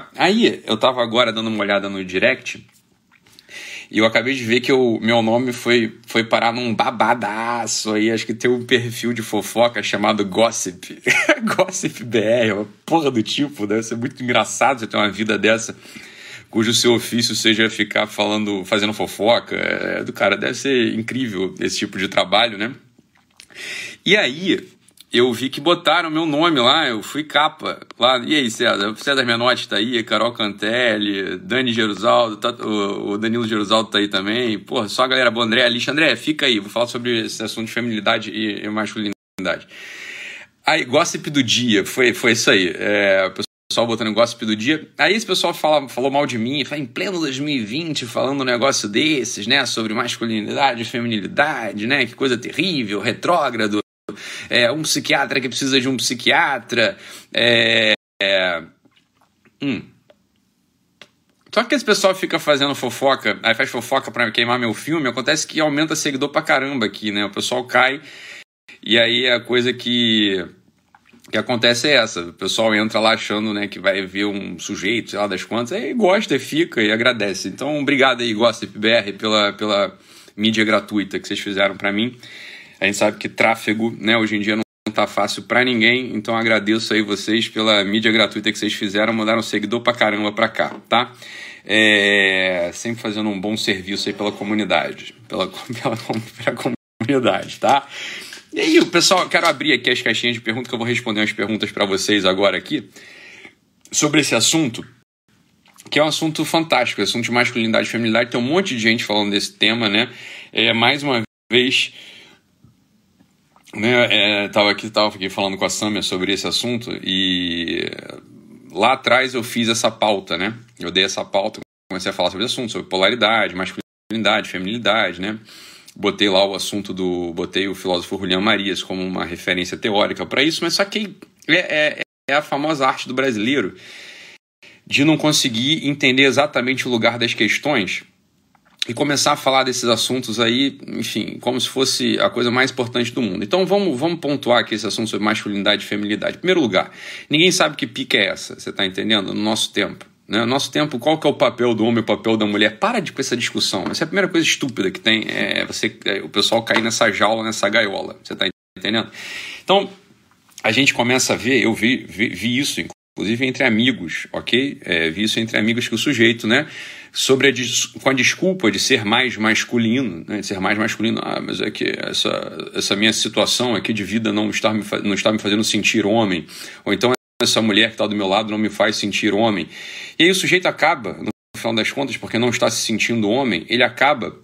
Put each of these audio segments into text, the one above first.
cá. Aí, eu tava agora dando uma olhada no direct e eu acabei de ver que meu nome foi, foi parar num babadaço aí. Acho que tem um perfil de fofoca chamado Gossip. Gossip BR, uma porra do tipo. Deve ser muito engraçado você ter uma vida dessa, cujo seu ofício seja ficar falando, fazendo fofoca. É, do cara, deve ser incrível esse tipo de trabalho, né? E aí, eu vi que botaram meu nome lá, eu fui capa lá. E aí, César? César Menotti tá aí, Carol Cantelli, Dani Gerusaldo, tá, o, Danilo Gerusaldo tá aí também. Porra, só a galera boa, André Alice. André, fica aí, vou falar sobre esse assunto de feminilidade e, masculinidade. Aí, gossip do dia, foi, foi isso aí. É, o pessoal botando gossip do dia. Aí esse pessoal fala, falou mal de mim, em pleno 2020, falando um negócio desses, né, sobre masculinidade, feminilidade, né, que coisa terrível, retrógrado é, um psiquiatra que precisa de um psiquiatra. É, é, hum. Só que esse pessoal fica fazendo fofoca, aí faz fofoca para queimar meu filme, acontece que aumenta seguidor pra caramba aqui, né? O pessoal cai e aí a coisa que que acontece é essa, o pessoal entra lá achando né, que vai ver um sujeito, sei lá das quantas, aí gosta, fica e agradece. Então, obrigado aí, Gossip BR, pela, pela mídia gratuita que vocês fizeram para mim. A gente sabe que tráfego, né, hoje em dia não tá fácil para ninguém, então agradeço aí vocês pela mídia gratuita que vocês fizeram, mandaram seguidor pra caramba pra cá, tá? É, sempre fazendo um bom serviço aí pela comunidade, pela, pela, pela comunidade, tá? E aí, pessoal, quero abrir aqui as caixinhas de perguntas que eu vou responder umas perguntas para vocês agora aqui sobre esse assunto, que é um assunto fantástico, assunto de masculinidade e feminilidade. Tem um monte de gente falando desse tema, né? É, mais uma vez, né, é, tava aqui, tava aqui falando com a Samia sobre esse assunto e lá atrás eu fiz essa pauta, né? Eu dei essa pauta, comecei a falar sobre esse assunto, sobre polaridade, masculinidade, feminilidade, né? Botei lá o assunto do. Botei o filósofo Julian Marias como uma referência teórica para isso, mas só que é, é, é a famosa arte do brasileiro de não conseguir entender exatamente o lugar das questões e começar a falar desses assuntos aí, enfim, como se fosse a coisa mais importante do mundo. Então vamos, vamos pontuar aqui esse assunto sobre masculinidade e feminilidade. Em primeiro lugar, ninguém sabe que pica é essa, você está entendendo? No nosso tempo. Né? No nosso tempo, qual que é o papel do homem o papel da mulher? Para de com essa discussão. Essa é a primeira coisa estúpida que tem, é você, é, o pessoal cair nessa jaula, nessa gaiola. Você está entendendo? Então, a gente começa a ver, eu vi, vi, vi isso, inclusive entre amigos, ok? É, vi isso entre amigos que o sujeito, né? Sobre a, com a desculpa de ser mais masculino, né, de ser mais masculino, ah, mas é que essa, essa minha situação aqui de vida não está, me, não está me fazendo sentir homem, ou então essa mulher que está do meu lado não me faz sentir homem. E aí o sujeito acaba, no final das contas, porque não está se sentindo homem, ele acaba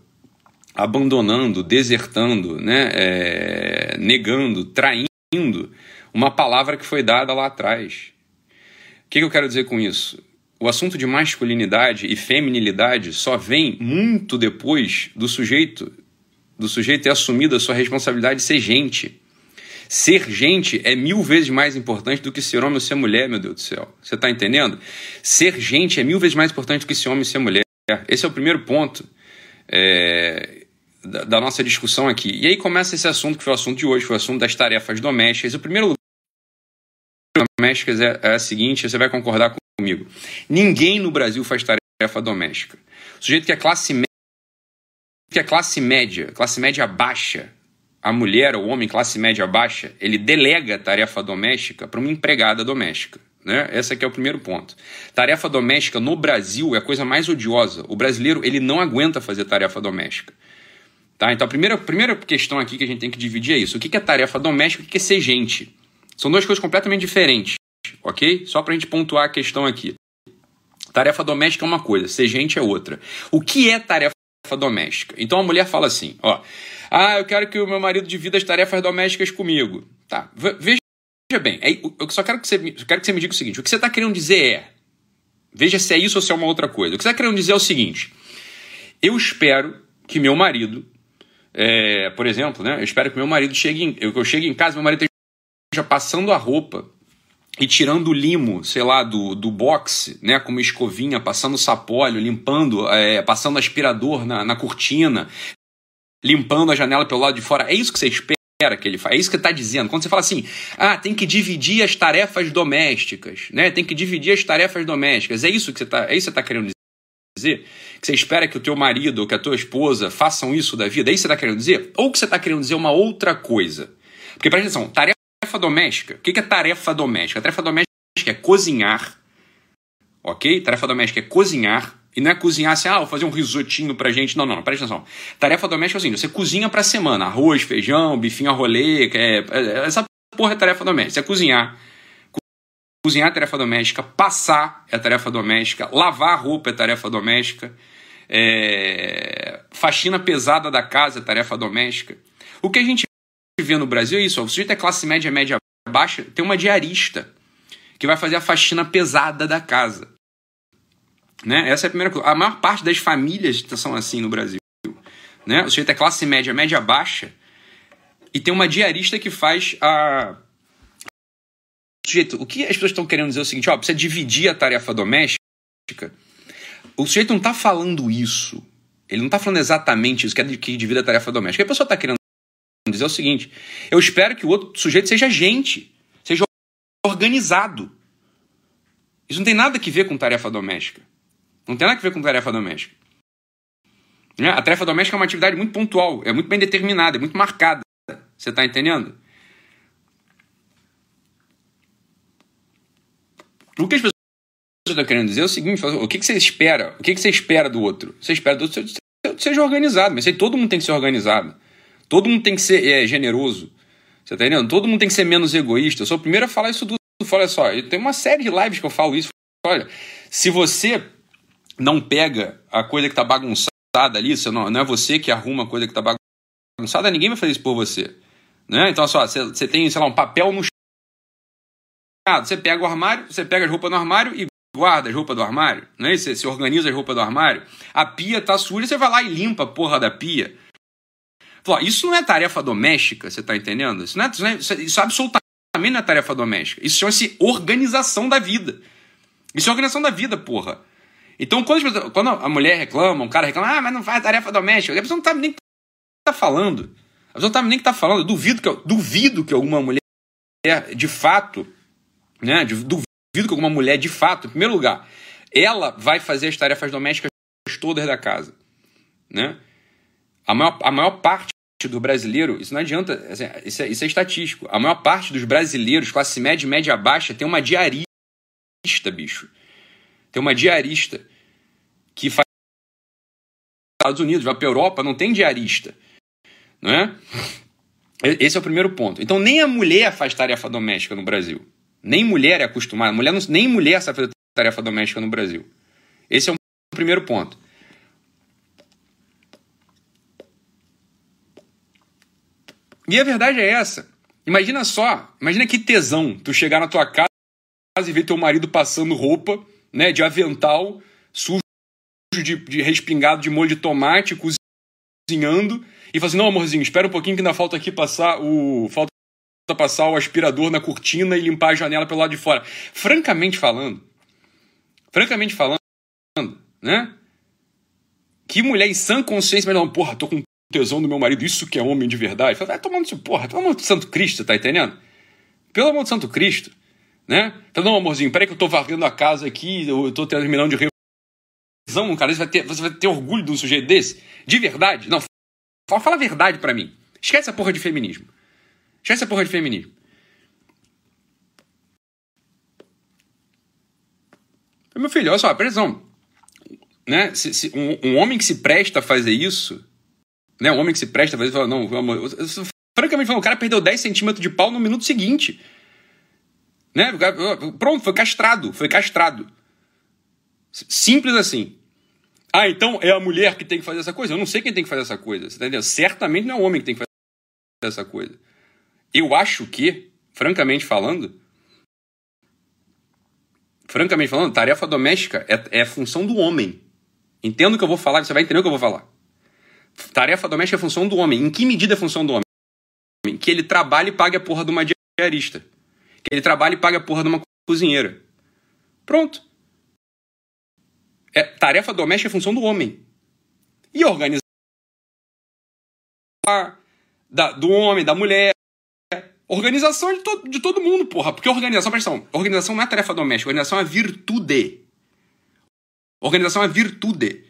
abandonando, desertando, né, é, negando, traindo uma palavra que foi dada lá atrás. O que, que eu quero dizer com isso? O assunto de masculinidade e feminilidade só vem muito depois do sujeito do sujeito ter assumido a sua responsabilidade de ser gente. Ser gente é mil vezes mais importante do que ser homem ou ser mulher, meu Deus do céu. Você está entendendo? Ser gente é mil vezes mais importante do que ser homem ou ser mulher. Esse é o primeiro ponto é, da, da, nossa discussão aqui. E aí começa esse assunto que foi o assunto de hoje, foi o assunto das tarefas domésticas. O primeiro domésticas é, é a seguinte, você vai concordar comigo. Ninguém no Brasil faz tarefa doméstica. O sujeito que é classe média, que é classe média, classe média baixa, a mulher ou o homem classe média baixa, ele delega tarefa doméstica para uma empregada doméstica. Né? Esse aqui é o primeiro ponto. Tarefa doméstica no Brasil é a coisa mais odiosa. O brasileiro ele não aguenta fazer tarefa doméstica. Tá? Então a primeira, primeira questão aqui que a gente tem que dividir é isso. O que é tarefa doméstica e o que é ser gente? São duas coisas completamente diferentes ok? Só para a gente pontuar a questão aqui. Tarefa doméstica é uma coisa, ser gente é outra. O que é tarefa doméstica? Então a mulher fala assim, ó, ah, eu quero que o meu marido divida as tarefas domésticas comigo. Tá, veja bem, eu só quero que, você, quero que você me diga o seguinte, o que você está querendo dizer é, veja se é isso ou se é uma outra coisa. O que você está querendo dizer é o seguinte, eu espero que meu marido, é, por exemplo, né, eu espero que meu marido chegue, em, eu, eu chegue em casa, meu marido esteja passando a roupa e tirando o limo, sei lá, do, do boxe, né, com uma escovinha, passando sapólio, limpando, é, passando aspirador na, na cortina, limpando a janela pelo lado de fora. É isso que você espera? que ele faz. É isso que está dizendo. Quando você fala assim, ah, tem que dividir as tarefas domésticas, né? Tem que dividir as tarefas domésticas. É isso que você está, é isso que tá querendo dizer? Que você espera que o teu marido ou que a tua esposa façam isso da vida? É isso que você está querendo dizer? Ou que você está querendo dizer uma outra coisa? Porque presta atenção, tarefa doméstica. O que é tarefa doméstica? A tarefa doméstica é cozinhar, ok? Tarefa doméstica é cozinhar. E não é cozinhar assim, ah, vou fazer um risotinho pra gente. Não, não, não presta atenção. Tarefa doméstica é assim, você cozinha pra semana. Arroz, feijão, bifinho a rolê. É, é, essa porra é tarefa doméstica. É cozinhar. Cozinhar é tarefa doméstica. Passar é tarefa doméstica. Lavar roupa é tarefa doméstica. É... Faxina pesada da casa é tarefa doméstica. O que a gente vê no Brasil é isso. O sujeito é classe média, média baixa, tem uma diarista que vai fazer a faxina pesada da casa. Né? Essa é a primeira coisa. A maior parte das famílias são assim no Brasil. Né? O sujeito é classe média, média baixa, e tem uma diarista que faz a. Sujeito, o que as pessoas estão querendo dizer é o seguinte: ó, precisa dividir a tarefa doméstica. O sujeito não está falando isso. Ele não está falando exatamente isso, que é que divide a tarefa doméstica. A pessoa está querendo dizer o seguinte: eu espero que o outro sujeito seja gente, seja organizado. Isso não tem nada a ver com tarefa doméstica. Não tem nada a ver com tarefa doméstica. Né? A tarefa doméstica é uma atividade muito pontual, é muito bem determinada, é muito marcada. Você está entendendo? O que as pessoas estão querendo dizer é o seguinte: o que, você espera? O que, você espera do outro? Você espera do outro que seja organizado, mas todo mundo tem que ser organizado. Todo mundo tem que ser é, generoso. Você está entendendo? Todo mundo tem que ser menos egoísta. Eu sou o primeiro a falar isso tudo. Olha só, tem uma série de lives que eu falo isso. Olha, se você não pega a coisa que está bagunçada ali, não, não é você que arruma a coisa que está bagunçada, ninguém vai fazer isso por você. Né? Então, só, você, você tem, sei lá, um papel no chão. Você pega o armário, você pega as roupas no armário e guarda as roupas do armário. Né? Você, você organiza as roupas do armário. A pia tá suja, você vai lá e limpa a porra da pia. Isso não é tarefa doméstica, você tá entendendo? Isso, não é, isso, não é, isso, isso absolutamente não é tarefa doméstica. Isso chama-se organização da vida. Isso é organização da vida, porra. Então, quando, quando a mulher reclama, um cara reclama, ah, mas não faz tarefa doméstica, a pessoa não sabe nem o que está falando. A pessoa não sabe nem o que está falando. Eu duvido que, eu, duvido que alguma mulher, de fato, né, duvido que alguma mulher, de fato, em primeiro lugar, ela vai fazer as tarefas domésticas todas da casa. Né? A, maior, a maior parte do brasileiro, isso não adianta, assim, isso, é, isso é estatístico. A maior parte dos brasileiros, classe média e média baixa, tem uma diarista, bicho. Tem uma diarista que faz Estados Unidos, vai para a Europa, não tem diarista. Não é? Esse é o primeiro ponto. Então, nem a mulher faz tarefa doméstica no Brasil. Nem mulher é acostumada. Mulher não, nem mulher sabe fazer tarefa doméstica no Brasil. Esse é o primeiro ponto. E a verdade é essa. Imagina só, imagina que tesão tu chegar na tua casa e ver teu marido passando roupa né, de avental, sujo de, de respingado de molho de tomate, cozinhando, e fala assim, não, amorzinho, espera um pouquinho que ainda falta aqui passar o... Falta passar o aspirador na cortina e limpar a janela pelo lado de fora. Francamente falando, francamente falando, né? Que mulher em sã consciência, mas não, porra, tô com tesão do meu marido, isso que é homem de verdade. Fala, vai tomando isso, porra, pelo amor de Santo Cristo, tá entendendo? Pelo amor de Santo Cristo né? Então, não, amorzinho, peraí que eu tô varrendo a casa aqui, eu tô terminando de revisão, cara, você vai, ter, você vai ter orgulho de um sujeito desse? De verdade? Não, fala, fala a verdade para mim. Esquece essa porra de feminismo. Esquece essa porra de feminismo. Meu filho, olha só, atenção. Né? Se, se, um, um, homem que se presta a fazer isso, né? Um homem que se presta fazer isso, fala, não, amor, francamente falando, o cara perdeu 10 centímetros de pau no minuto seguinte. Né? Pronto, foi castrado, foi castrado. Simples assim. Ah, então é a mulher que tem que fazer essa coisa? Eu não sei quem tem que fazer essa coisa. Você tá entendendo? Certamente não é o homem que tem que fazer essa coisa. Eu acho que, francamente falando, francamente falando, tarefa doméstica é, é função do homem. Entendo o que eu vou falar, você vai entender o que eu vou falar. Tarefa doméstica é função do homem. Em que medida é função do homem? Que ele trabalhe e pague a porra de uma diarista. Que ele trabalha e paga a porra de uma cozinheira. Pronto. É, tarefa doméstica é função do homem. E organizar da, do homem, da mulher, Organização de, to de todo mundo, porra. Porque organização, presta atenção, organização não é tarefa doméstica, organização é virtude. Organização é virtude.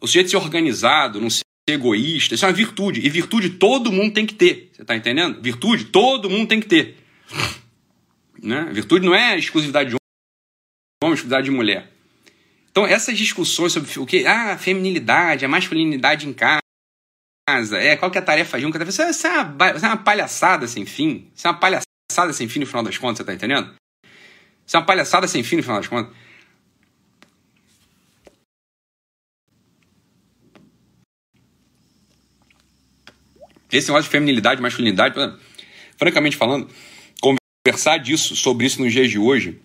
O sujeito ser organizado, não ser egoísta, isso é uma virtude. E virtude todo mundo tem que ter. Você tá entendendo? Virtude todo mundo tem que ter. Né? Virtude não é exclusividade de homem, exclusividade de mulher. Então, essas discussões sobre o que? Ah, feminilidade, a masculinidade em casa. É, qual que é a tarefa junto? Isso é, isso é, uma, isso é uma palhaçada sem fim. Isso é uma palhaçada sem fim no final das contas, você tá entendendo? Isso é uma palhaçada sem fim no final das contas. Esse negócio de feminilidade, masculinidade, francamente falando, conversar disso, sobre isso nos dias de hoje,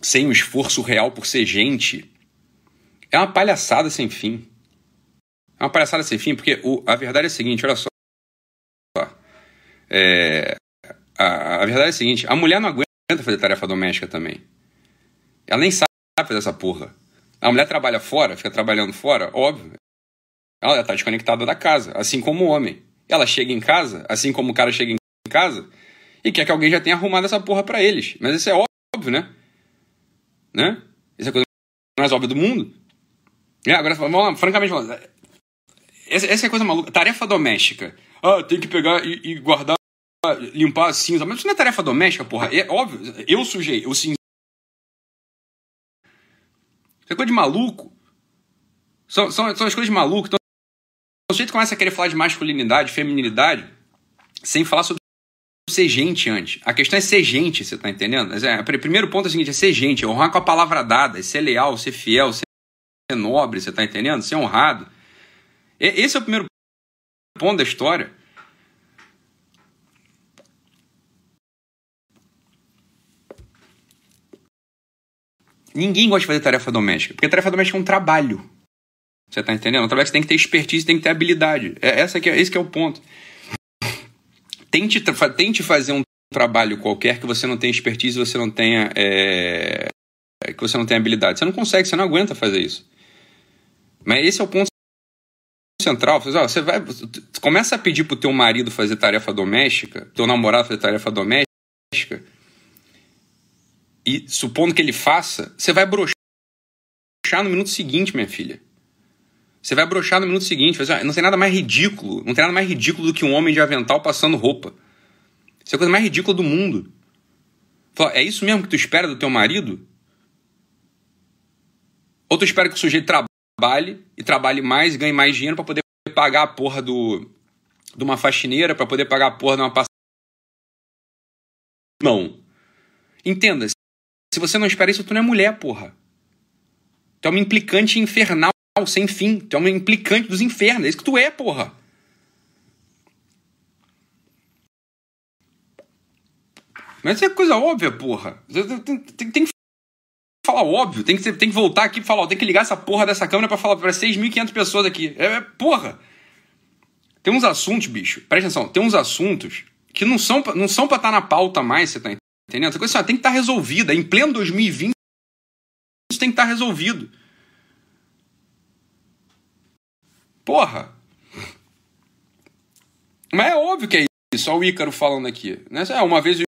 sem um esforço real por ser gente, é uma palhaçada sem fim. É uma palhaçada sem fim, porque o, a verdade é a seguinte, olha só. É, a, a, verdade é a seguinte, a mulher não aguenta fazer tarefa doméstica também. Ela nem sabe fazer essa porra. A mulher trabalha fora, fica trabalhando fora, óbvio. Ela está desconectada da casa, assim como o homem. Ela chega em casa, assim como o cara chega em casa, e quer que alguém já tenha arrumado essa porra para eles. Mas isso é óbvio, né? Né? Isso é a coisa mais óbvia do mundo. É, agora, vamos lá, francamente falando, essa, essa é a coisa maluca. Tarefa doméstica. Ah, tem que pegar e, e guardar, limpar a cinza. Mas isso não é tarefa doméstica, porra. É óbvio, eu sujei, eu cinza. Isso é coisa de maluco. São, são, são as coisas de maluco. Então, o sujeito começa a querer falar de masculinidade, feminilidade, sem falar sobre ser gente antes. A questão é ser gente, você tá entendendo? É, o primeiro ponto é o seguinte, é ser gente, é honrar com a palavra dada, é ser leal, ser fiel, ser nobre, você tá entendendo? Ser honrado. Esse é o primeiro ponto da história. Ninguém gosta de fazer tarefa doméstica, porque tarefa doméstica é um trabalho. Você tá entendendo? Que você tem que ter expertise, tem que ter habilidade. É, essa que é, esse que é o ponto. Tente, tente fazer um trabalho qualquer que você não tenha expertise, você não tenha. É, que você não tenha habilidade. Você não consegue, você não aguenta fazer isso. Mas esse é o ponto central. Você vai, começa a pedir pro teu marido fazer tarefa doméstica, teu namorado fazer tarefa doméstica, e supondo que ele faça, você vai broxar no minuto seguinte, minha filha. Você vai broxar no minuto seguinte. Não tem nada mais ridículo. Não tem nada mais ridículo do que um homem de avental passando roupa. Isso é a coisa mais ridícula do mundo. Fala, é isso mesmo que tu espera do teu marido? Ou tu espera que o sujeito trabalhe e trabalhe mais, ganhe mais dinheiro para poder pagar a porra do, de uma faxineira, para poder pagar a porra de uma passageira? Não. Entenda, se você não espera isso, tu não é mulher, porra. Tu é uma implicante infernal sem fim. Tu é um implicante dos infernos. É isso que tu é, porra. Mas isso é coisa óbvia, porra. Tem, que falar óbvio. Tem que, tem que voltar aqui e falar, tem que ligar essa porra dessa câmera para falar para 6.500 pessoas aqui. É, é, porra. Tem uns assuntos, bicho. Presta atenção. Tem uns assuntos que não são, não são pra estar tá na pauta mais, você tá entendendo? Essa coisa assim, ó, tem que estar tá resolvida. Em pleno 2020, isso tem que estar tá resolvido. Porra! Mas é óbvio que é isso, olha o Ícaro falando aqui. Né? É, uma vez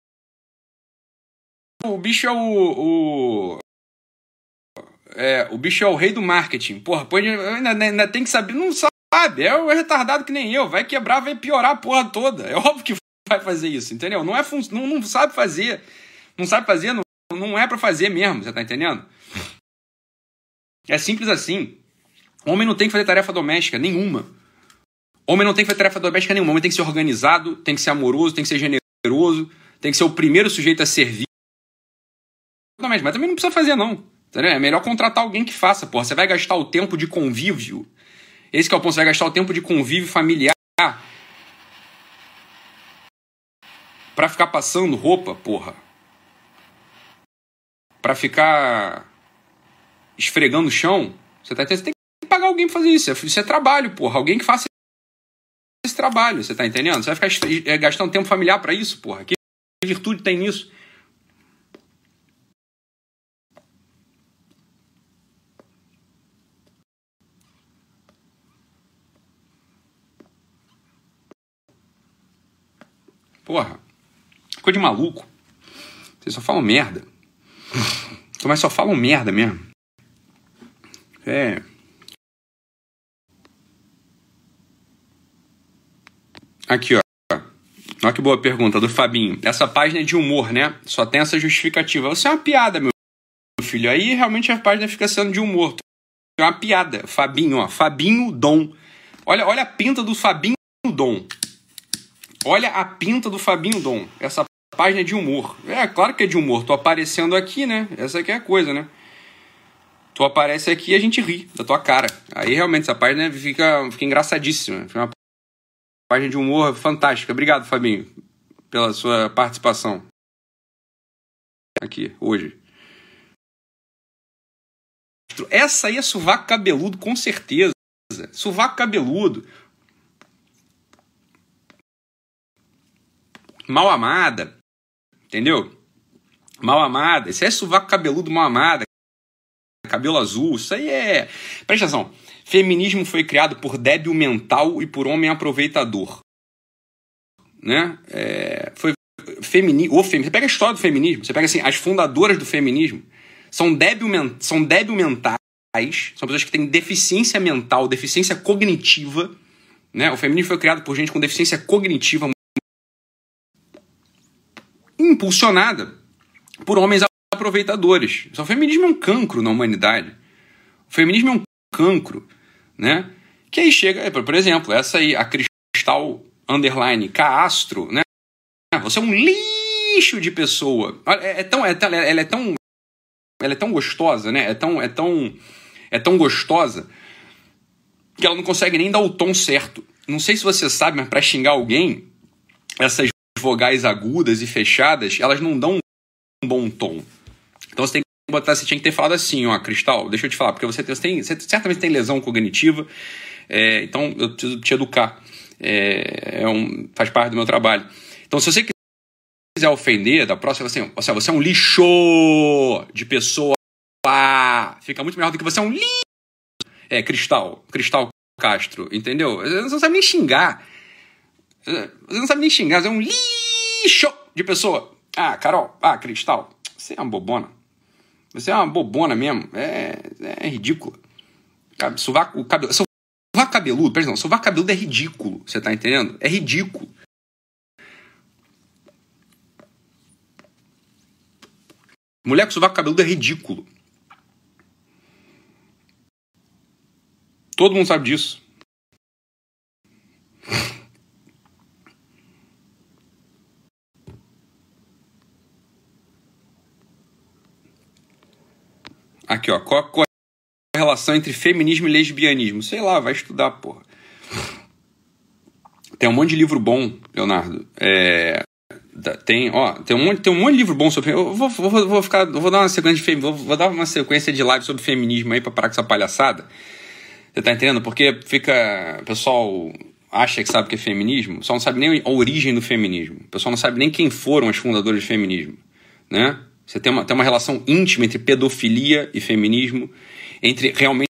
o bicho é o. o é, o bicho é o rei do marketing. Porra, pô, ainda, ainda tem que saber. Não sabe, é o retardado que nem eu. Vai quebrar, vai piorar a porra toda. É óbvio que vai fazer isso, entendeu? Não, é fun... não, não sabe fazer. Não sabe fazer, não, não é para fazer mesmo, você tá entendendo? É simples assim. Homem não tem que fazer tarefa doméstica nenhuma. Homem não tem que fazer tarefa doméstica nenhuma. Homem tem que ser organizado, tem que ser amoroso, tem que ser generoso, tem que ser o primeiro sujeito a servir. Mas também não precisa fazer, não. É melhor contratar alguém que faça, porra. Você vai gastar o tempo de convívio. Esse que é o ponto. Você vai gastar o tempo de convívio familiar para ficar passando roupa, porra. Para ficar esfregando o chão. Você, tá, tem alguém pra fazer isso. Isso é trabalho, porra. Alguém que faça esse trabalho, você tá entendendo? Você vai ficar é, gastando tempo familiar para isso, porra. Que virtude tem nisso? Porra. Ficou de maluco. Vocês só falam merda. Mas só falam merda mesmo. É. Aqui, ó. Olha que boa pergunta do Fabinho. Essa página é de humor, né? Só tem essa justificativa. Você é uma piada, meu filho. Aí realmente a página fica sendo de humor. É uma piada. Fabinho, ó. Fabinho Dom. Olha, olha a pinta do Fabinho Dom. Olha a pinta do Fabinho Dom. Essa página é de humor. É, claro que é de humor. Tô aparecendo aqui, né? Essa aqui é a coisa, né? Tu aparece aqui e a gente ri da tua cara. Aí realmente essa página fica, fica engraçadíssima. Fica uma página de humor fantástica. Obrigado, Fabinho, pela sua participação aqui hoje. Essa aí é sovaco cabeludo, com certeza. Sovaco cabeludo. Mal amada. Entendeu? Mal amada. Isso é sovaco cabeludo mal amada. Cabelo azul. Isso aí é. Presta atenção. Feminismo foi criado por débil mental e por homem aproveitador. Né? É, foi feminismo. Fem... Você pega a história do feminismo, você pega assim, as fundadoras do feminismo são débil, são débil mentais, são pessoas que têm deficiência mental, deficiência cognitiva. Né? O feminismo foi criado por gente com deficiência cognitiva impulsionada por homens aproveitadores. O feminismo é um cancro na humanidade. O feminismo é um cancro, né? Que aí chega, é, por exemplo, essa aí, a Cristal Underline Castro, né? Você é um lixo de pessoa. É, é tão, é, ela é tão, ela é tão gostosa, né? É tão, é tão, é tão gostosa que ela não consegue nem dar o tom certo. Não sei se você sabe, mas para xingar alguém, essas vogais agudas e fechadas, elas não dão um bom tom. Então você tem botar, você tinha que ter falado assim, ó, Cristal, deixa eu te falar, porque você tem, você, tem, você certamente tem lesão cognitiva, é, então eu preciso te educar. É, é um, faz parte do meu trabalho. Então, se você quiser ofender, da próxima, assim, você, você é um lixo de pessoa. Fica muito melhor do que você é um lixo. É, Cristal, Cristal Castro, entendeu? Você não sabe nem xingar. Você não sabe nem xingar, você é um lixo de pessoa. Ah, Carol, ah, Cristal, você é uma bobona. Você é uma bobona mesmo. É, é ridículo. Sovaco, cabelo, sovaco cabeludo, perdão, sovaco cabeludo é ridículo. Você tá entendendo? É ridículo. Mulher com sovaco cabeludo é ridículo. Todo mundo sabe disso. Aqui, ó. Qual a relação entre feminismo e lesbianismo? Sei lá, vai estudar, porra. Tem um monte de livro bom, Leonardo. É, tem, ó, tem um monte, tem um monte de livro bom sobre. Eu vou, vou, vou ficar, vou dar uma sequência de vou, vou dar uma sequência de live sobre feminismo aí para parar com essa palhaçada. Você tá entendendo? Porque fica, o pessoal acha que sabe o que é feminismo, só não sabe nem a origem do feminismo. O pessoal não sabe nem quem foram os fundadores do feminismo, né? Você tem uma, tem uma relação íntima entre pedofilia e feminismo, entre realmente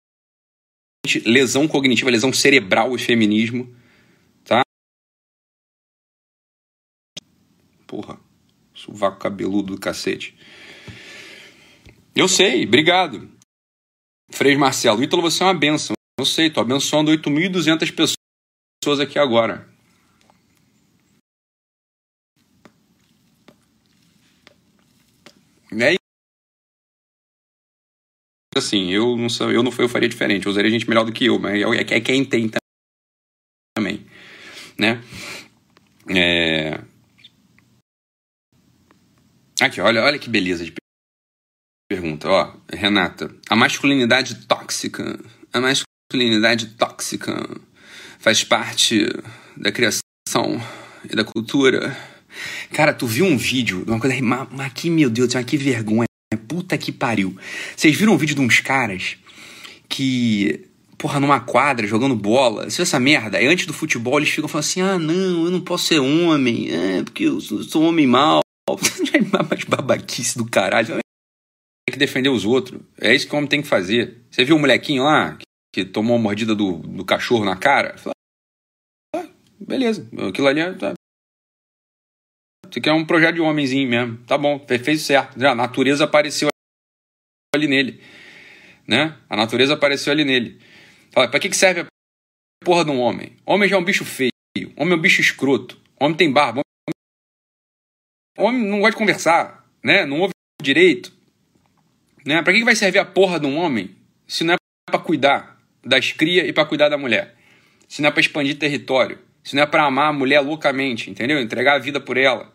lesão cognitiva, lesão cerebral e feminismo, tá? Porra, sovaco cabeludo do cacete. Eu sei, obrigado. Frei Marcelo, Ítalo, você é uma benção. Eu sei, tô abençoando 8.200 pessoas aqui agora. É assim, eu não sou, eu não eu faria diferente, eu usaria gente melhor do que eu, mas é, é quem tem também, né? É... Aqui, olha, olha que beleza de pergunta, ó, Renata, a masculinidade tóxica, a masculinidade tóxica faz parte da criação e da cultura Cara, tu viu um vídeo de uma coisa. Mas, mas que, meu Deus, mas que vergonha. Puta que pariu. Vocês viram um vídeo de uns caras que. Porra, numa quadra, jogando bola. Isso essa merda. Aí antes do futebol eles ficam falando assim: ah, não, eu não posso ser homem. É, porque eu sou, sou homem mau. mais babaquice do caralho. Tem que defender os outros. É isso que o homem tem que fazer. Você viu o molequinho lá que, que tomou a mordida do, do cachorro na cara? Fala, ah, beleza, aquilo ali é, tá, Isso aqui é um projeto de homenzinho mesmo. Tá bom, fez certo. A natureza apareceu ali nele. Né? A natureza apareceu ali nele. Fala, pra que, que serve a porra de um homem? Homem já é um bicho feio. Homem é um bicho escroto. Homem tem barba. Homem não gosta de conversar. Né? Não ouve direito. Né? Pra que, que vai servir a porra de um homem se não é pra cuidar das crias e pra cuidar da mulher? Se não é pra expandir território? Se não é pra amar a mulher loucamente, entendeu? Entregar a vida por ela.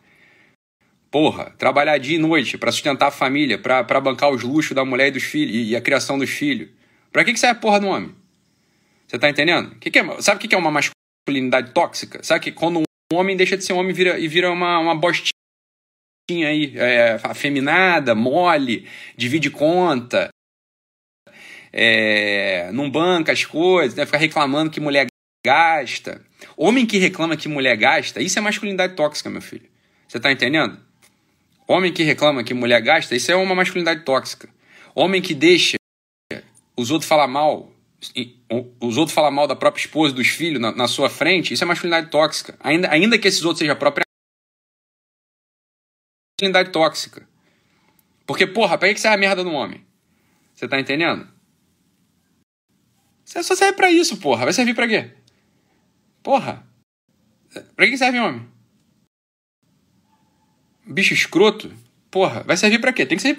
Porra, trabalhar dia e noite para sustentar a família, para bancar os luxos da mulher e dos filhos e a criação dos filhos. Pra que, que serve a porra do homem? Você tá entendendo? Que que é, sabe o que, que é uma masculinidade tóxica? Sabe que quando um homem deixa de ser homem vira, e vira uma, uma bostinha aí, é, afeminada, mole, divide conta, é, não banca as coisas, né? fica reclamando que mulher gasta. Homem que reclama que mulher gasta, isso é masculinidade tóxica, meu filho. Você tá entendendo? Homem que reclama que mulher gasta, isso é uma masculinidade tóxica. Homem que deixa os outros falar mal, os outros falar mal da própria esposa, dos filhos na, na sua frente, isso é masculinidade tóxica. Ainda, ainda que esses outros sejam a própria masculinidade tóxica. Porque, porra, pra que você é a merda no homem? Você tá entendendo? Você só serve pra isso, porra. Vai servir pra quê? Porra. Pra que serve homem? Bicho escroto, porra, vai servir para quê? Tem que servir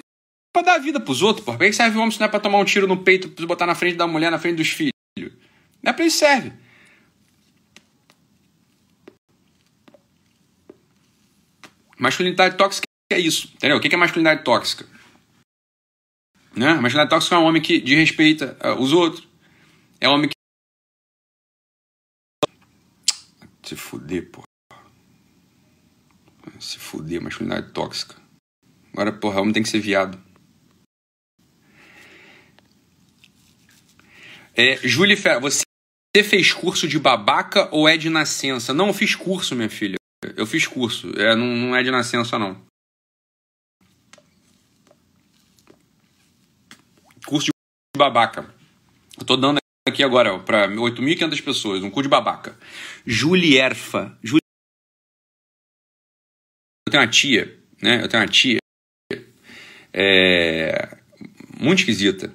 pra dar vida pros outros, porra. Pra que serve o homem se não é pra tomar um tiro no peito, pra botar na frente da mulher, na frente dos filhos? Não é pra isso serve. Masculinidade tóxica é isso, entendeu? O que é masculinidade tóxica? Né? Masculinidade tóxica é um homem que desrespeita uh, os outros. É um homem que. Se fuder, porra. Se fuder, masculinidade tóxica. Agora, porra, homem tem que ser viado. É, Júlia Ferro, você fez curso de babaca ou é de nascença? Não, eu fiz curso, minha filha. Eu fiz curso. É, não, não é de nascença, não. Curso de babaca. Eu tô dando aqui agora para 8.500 pessoas, um curso de babaca. Julierfa. Juli eu tenho uma tia, né? Eu tenho uma tia é, muito esquisita.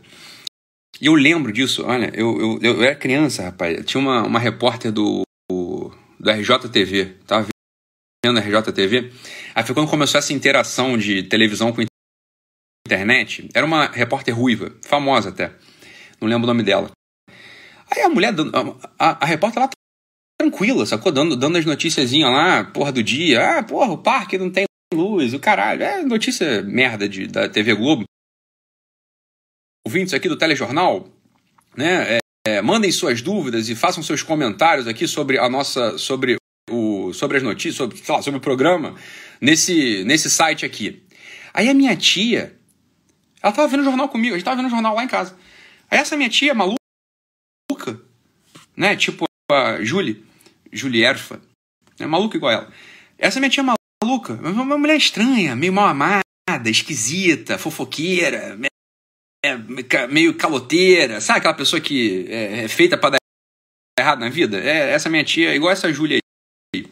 E eu lembro disso, olha, eu, eu, eu era criança, rapaz. Tinha uma, uma repórter do, do RJTV, tava vendo a RJTV. Aí foi quando começou essa interação de televisão com internet. Era uma repórter ruiva, famosa até. Não lembro o nome dela. Aí a mulher, a, a, a repórter lá tranquila, sacou? Dando, dando as noticiazinhas lá, porra do dia. Ah, porra, o parque não tem luz, o caralho. É notícia merda de, da TV Globo. Ouvintes aqui do telejornal, né? É, é, mandem suas dúvidas e façam seus comentários aqui sobre a nossa. sobre, o, sobre as notícias, sobre, sei lá, sobre o programa, nesse, nesse site aqui. Aí a minha tia, ela tava vendo jornal comigo, a gente tava vendo jornal lá em casa. Aí essa minha tia maluca, né? Tipo a Julie, Julierfa, é maluca igual ela. Essa minha tia maluca, uma mulher estranha, meio mal amada, esquisita, fofoqueira, meio caloteira, sabe aquela pessoa que é, é feita para dar errado na vida? É essa minha tia, igual essa Júlia aí.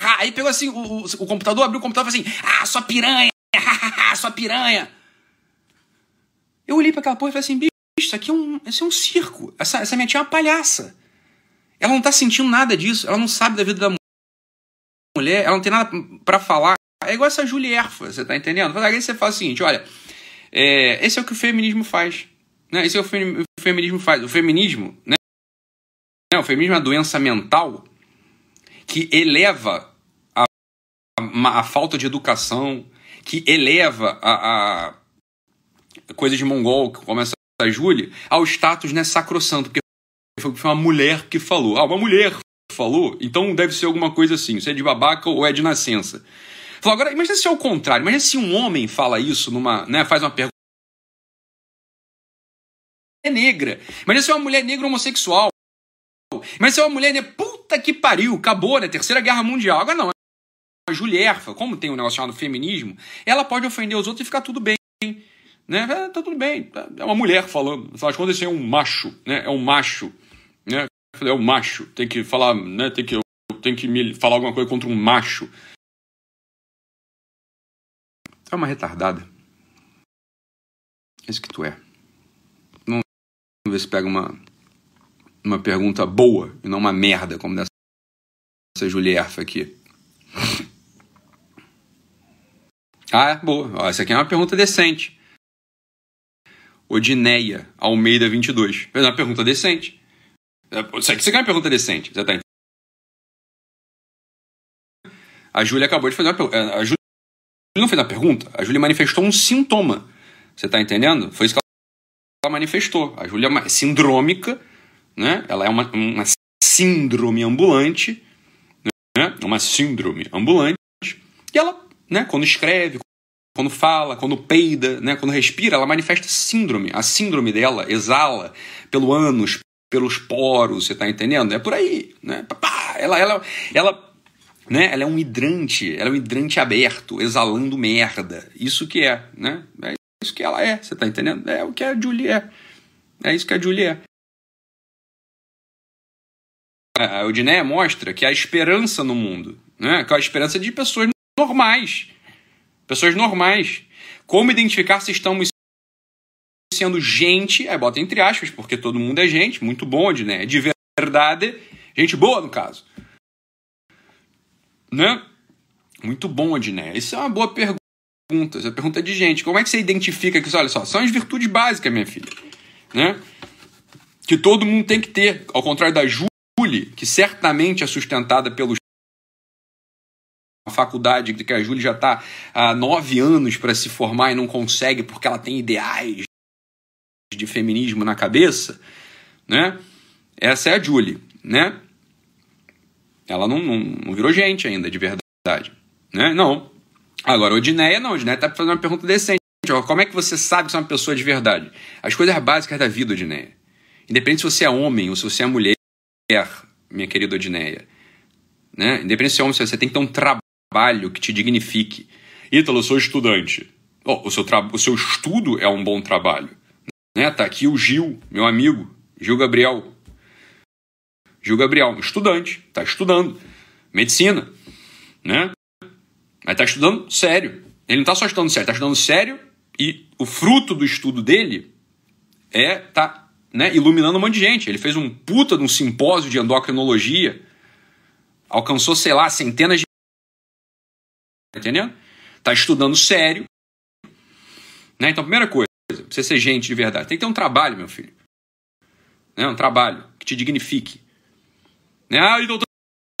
Ah, aí pegou assim, o, o, o, computador, abriu o computador e falou assim: Ah, sua piranha! sua piranha! Eu olhei para aquela porra e falei assim: bicho, isso aqui é um, isso é um circo. Essa, essa minha tia é uma palhaça. Ela não tá sentindo nada disso, ela não sabe da vida da mulher, ela não tem nada para falar. É igual essa Julierfa, você tá entendendo? Aí você fala o seguinte: olha, é, esse é o que o feminismo faz. Né? Esse é o que o feminismo faz. O feminismo, né? O feminismo é uma doença mental que eleva a, a, a falta de educação, que eleva a, a coisa de mongol, que começa a Júlia, ao status né, sacrossanto. Porque foi uma mulher que falou. Ah, uma mulher falou, então deve ser alguma coisa assim. Se é de babaca ou é de nascença. Falou, agora, imagina se é o contrário. Imagina se um homem fala isso numa. Né, faz uma pergunta. É negra. Imagina se é uma mulher negra homossexual. Imagina se é uma mulher negra. Puta que pariu, acabou, né? Terceira Guerra Mundial. Agora não. A Julierfa, como tem um negócio chamado feminismo, ela pode ofender os outros e ficar tudo bem. Né? É, tá tudo bem. É uma mulher falando. Afinal de contas, é um macho. Né? É um macho né? É o macho, tem que falar, né? Tem que, tem que me falar alguma coisa contra um macho. É uma retardada. É isso que tu é. Vamos ver se pega uma, uma pergunta boa e não uma merda como dessa, dessa Julierfa aqui. Ah, é? boa. Essa aqui é uma pergunta decente. Odineia Almeida 22. Fez uma pergunta decente. Isso aqui é uma pergunta decente. Você tá? A Júlia acabou de fazer uma pergunta. A Júlia não fez uma pergunta. A Júlia manifestou um sintoma. Você tá entendendo? Foi isso que ela manifestou. A Júlia é sindrômica, né? Ela é uma, uma síndrome ambulante, né? Uma síndrome ambulante. E ela né? Quando escreve, quando fala, quando peida, né? Quando respira, ela manifesta síndrome. A síndrome dela exala pelo ânus, pelos poros, você tá entendendo? É por aí, né? Ela, ela, ela, né? Ela é um hidrante, ela é um hidrante aberto, exalando merda. Isso que é, né? É isso que ela é, você tá entendendo? É o que a Julie é. É isso que a Julie é. A Odineia mostra que há esperança no mundo, né? Que há esperança de pessoas normais. Pessoas normais. Como identificar se estamos sendo gente, aí bota entre aspas, porque todo mundo é gente, muito bom, né? De verdade, gente boa no caso. Né? Muito bom, né? Isso é uma boa pergunta. Essa pergunta é de gente. Como é que você identifica que, olha só, são as virtudes básicas, minha filha, né? Que todo mundo tem que ter, ao contrário da Julie, que certamente é sustentada pelos a faculdade que a Júlia já está há nove anos para se formar e não consegue porque ela tem ideais de feminismo na cabeça, né? Essa é a Julie, né? Ela não, não, não virou gente ainda, de verdade, né? Não. Agora, o Odineia não, o Odineia está fazendo uma pergunta decente. Como é que você sabe que você é uma pessoa de verdade? As coisas básicas da vida, Odineia. Independente se você é homem ou se você é mulher, minha querida Odineia. Né? Independente se é homem, você tem que ter um trabalho trabalho que te dignifique. Ítalo, eu sou estudante. Oh, o, seu o seu estudo é um bom trabalho. Né? Tá aqui o Gil, meu amigo, Gil Gabriel. Gil Gabriel, estudante, está estudando medicina, né? Mas está estudando sério. Ele não está só estudando sério, está estudando sério e o fruto do estudo dele é tá, né, iluminando um monte de gente. Ele fez um puta de um simpósio de endocrinologia, alcançou, sei lá, centenas de Tá entendendo? Tá estudando sério. Né? Então, primeira coisa, pra você ser gente de verdade, tem que ter um trabalho, meu filho. Né? Um trabalho que te dignifique. Né? Ah, eu tô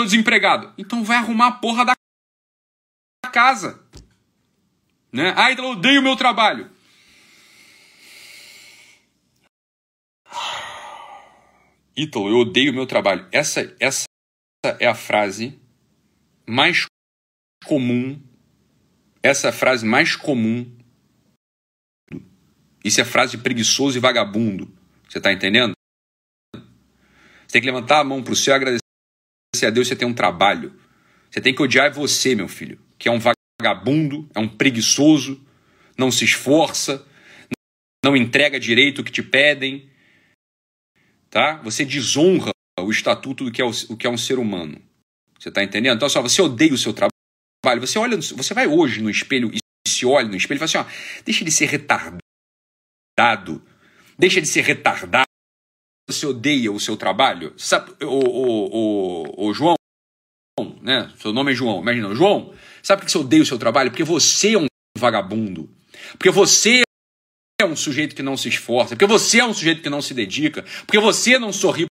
desempregado. Então vai arrumar a porra da casa. Né? Ah, então eu odeio o meu trabalho. Ítalo, eu odeio o meu trabalho. Essa, essa é a frase mais comum essa é a frase mais comum. Isso é frase de preguiçoso e vagabundo. Você está entendendo? Você tem que levantar a mão para o céu e agradecer a Deus você tem um trabalho. Você tem que odiar você, meu filho, que é um vagabundo, é um preguiçoso, não se esforça, não entrega direito o que te pedem. Tá? Você desonra o estatuto do que é, o, o que é um ser humano. Você está entendendo? Então, só você odeia o seu trabalho. Você olha, você vai hoje no espelho e se olha no espelho e fala assim, ó, deixa de ser retardado. Deixa de ser retardado. Você odeia o seu trabalho? Sabe, o, o, o, o João, né? Seu nome é João, imagina, João, sabe por que você odeia o seu trabalho? Porque você é um vagabundo. Porque você é um sujeito que não se esforça. Porque você é um sujeito que não se dedica. Porque você não sorri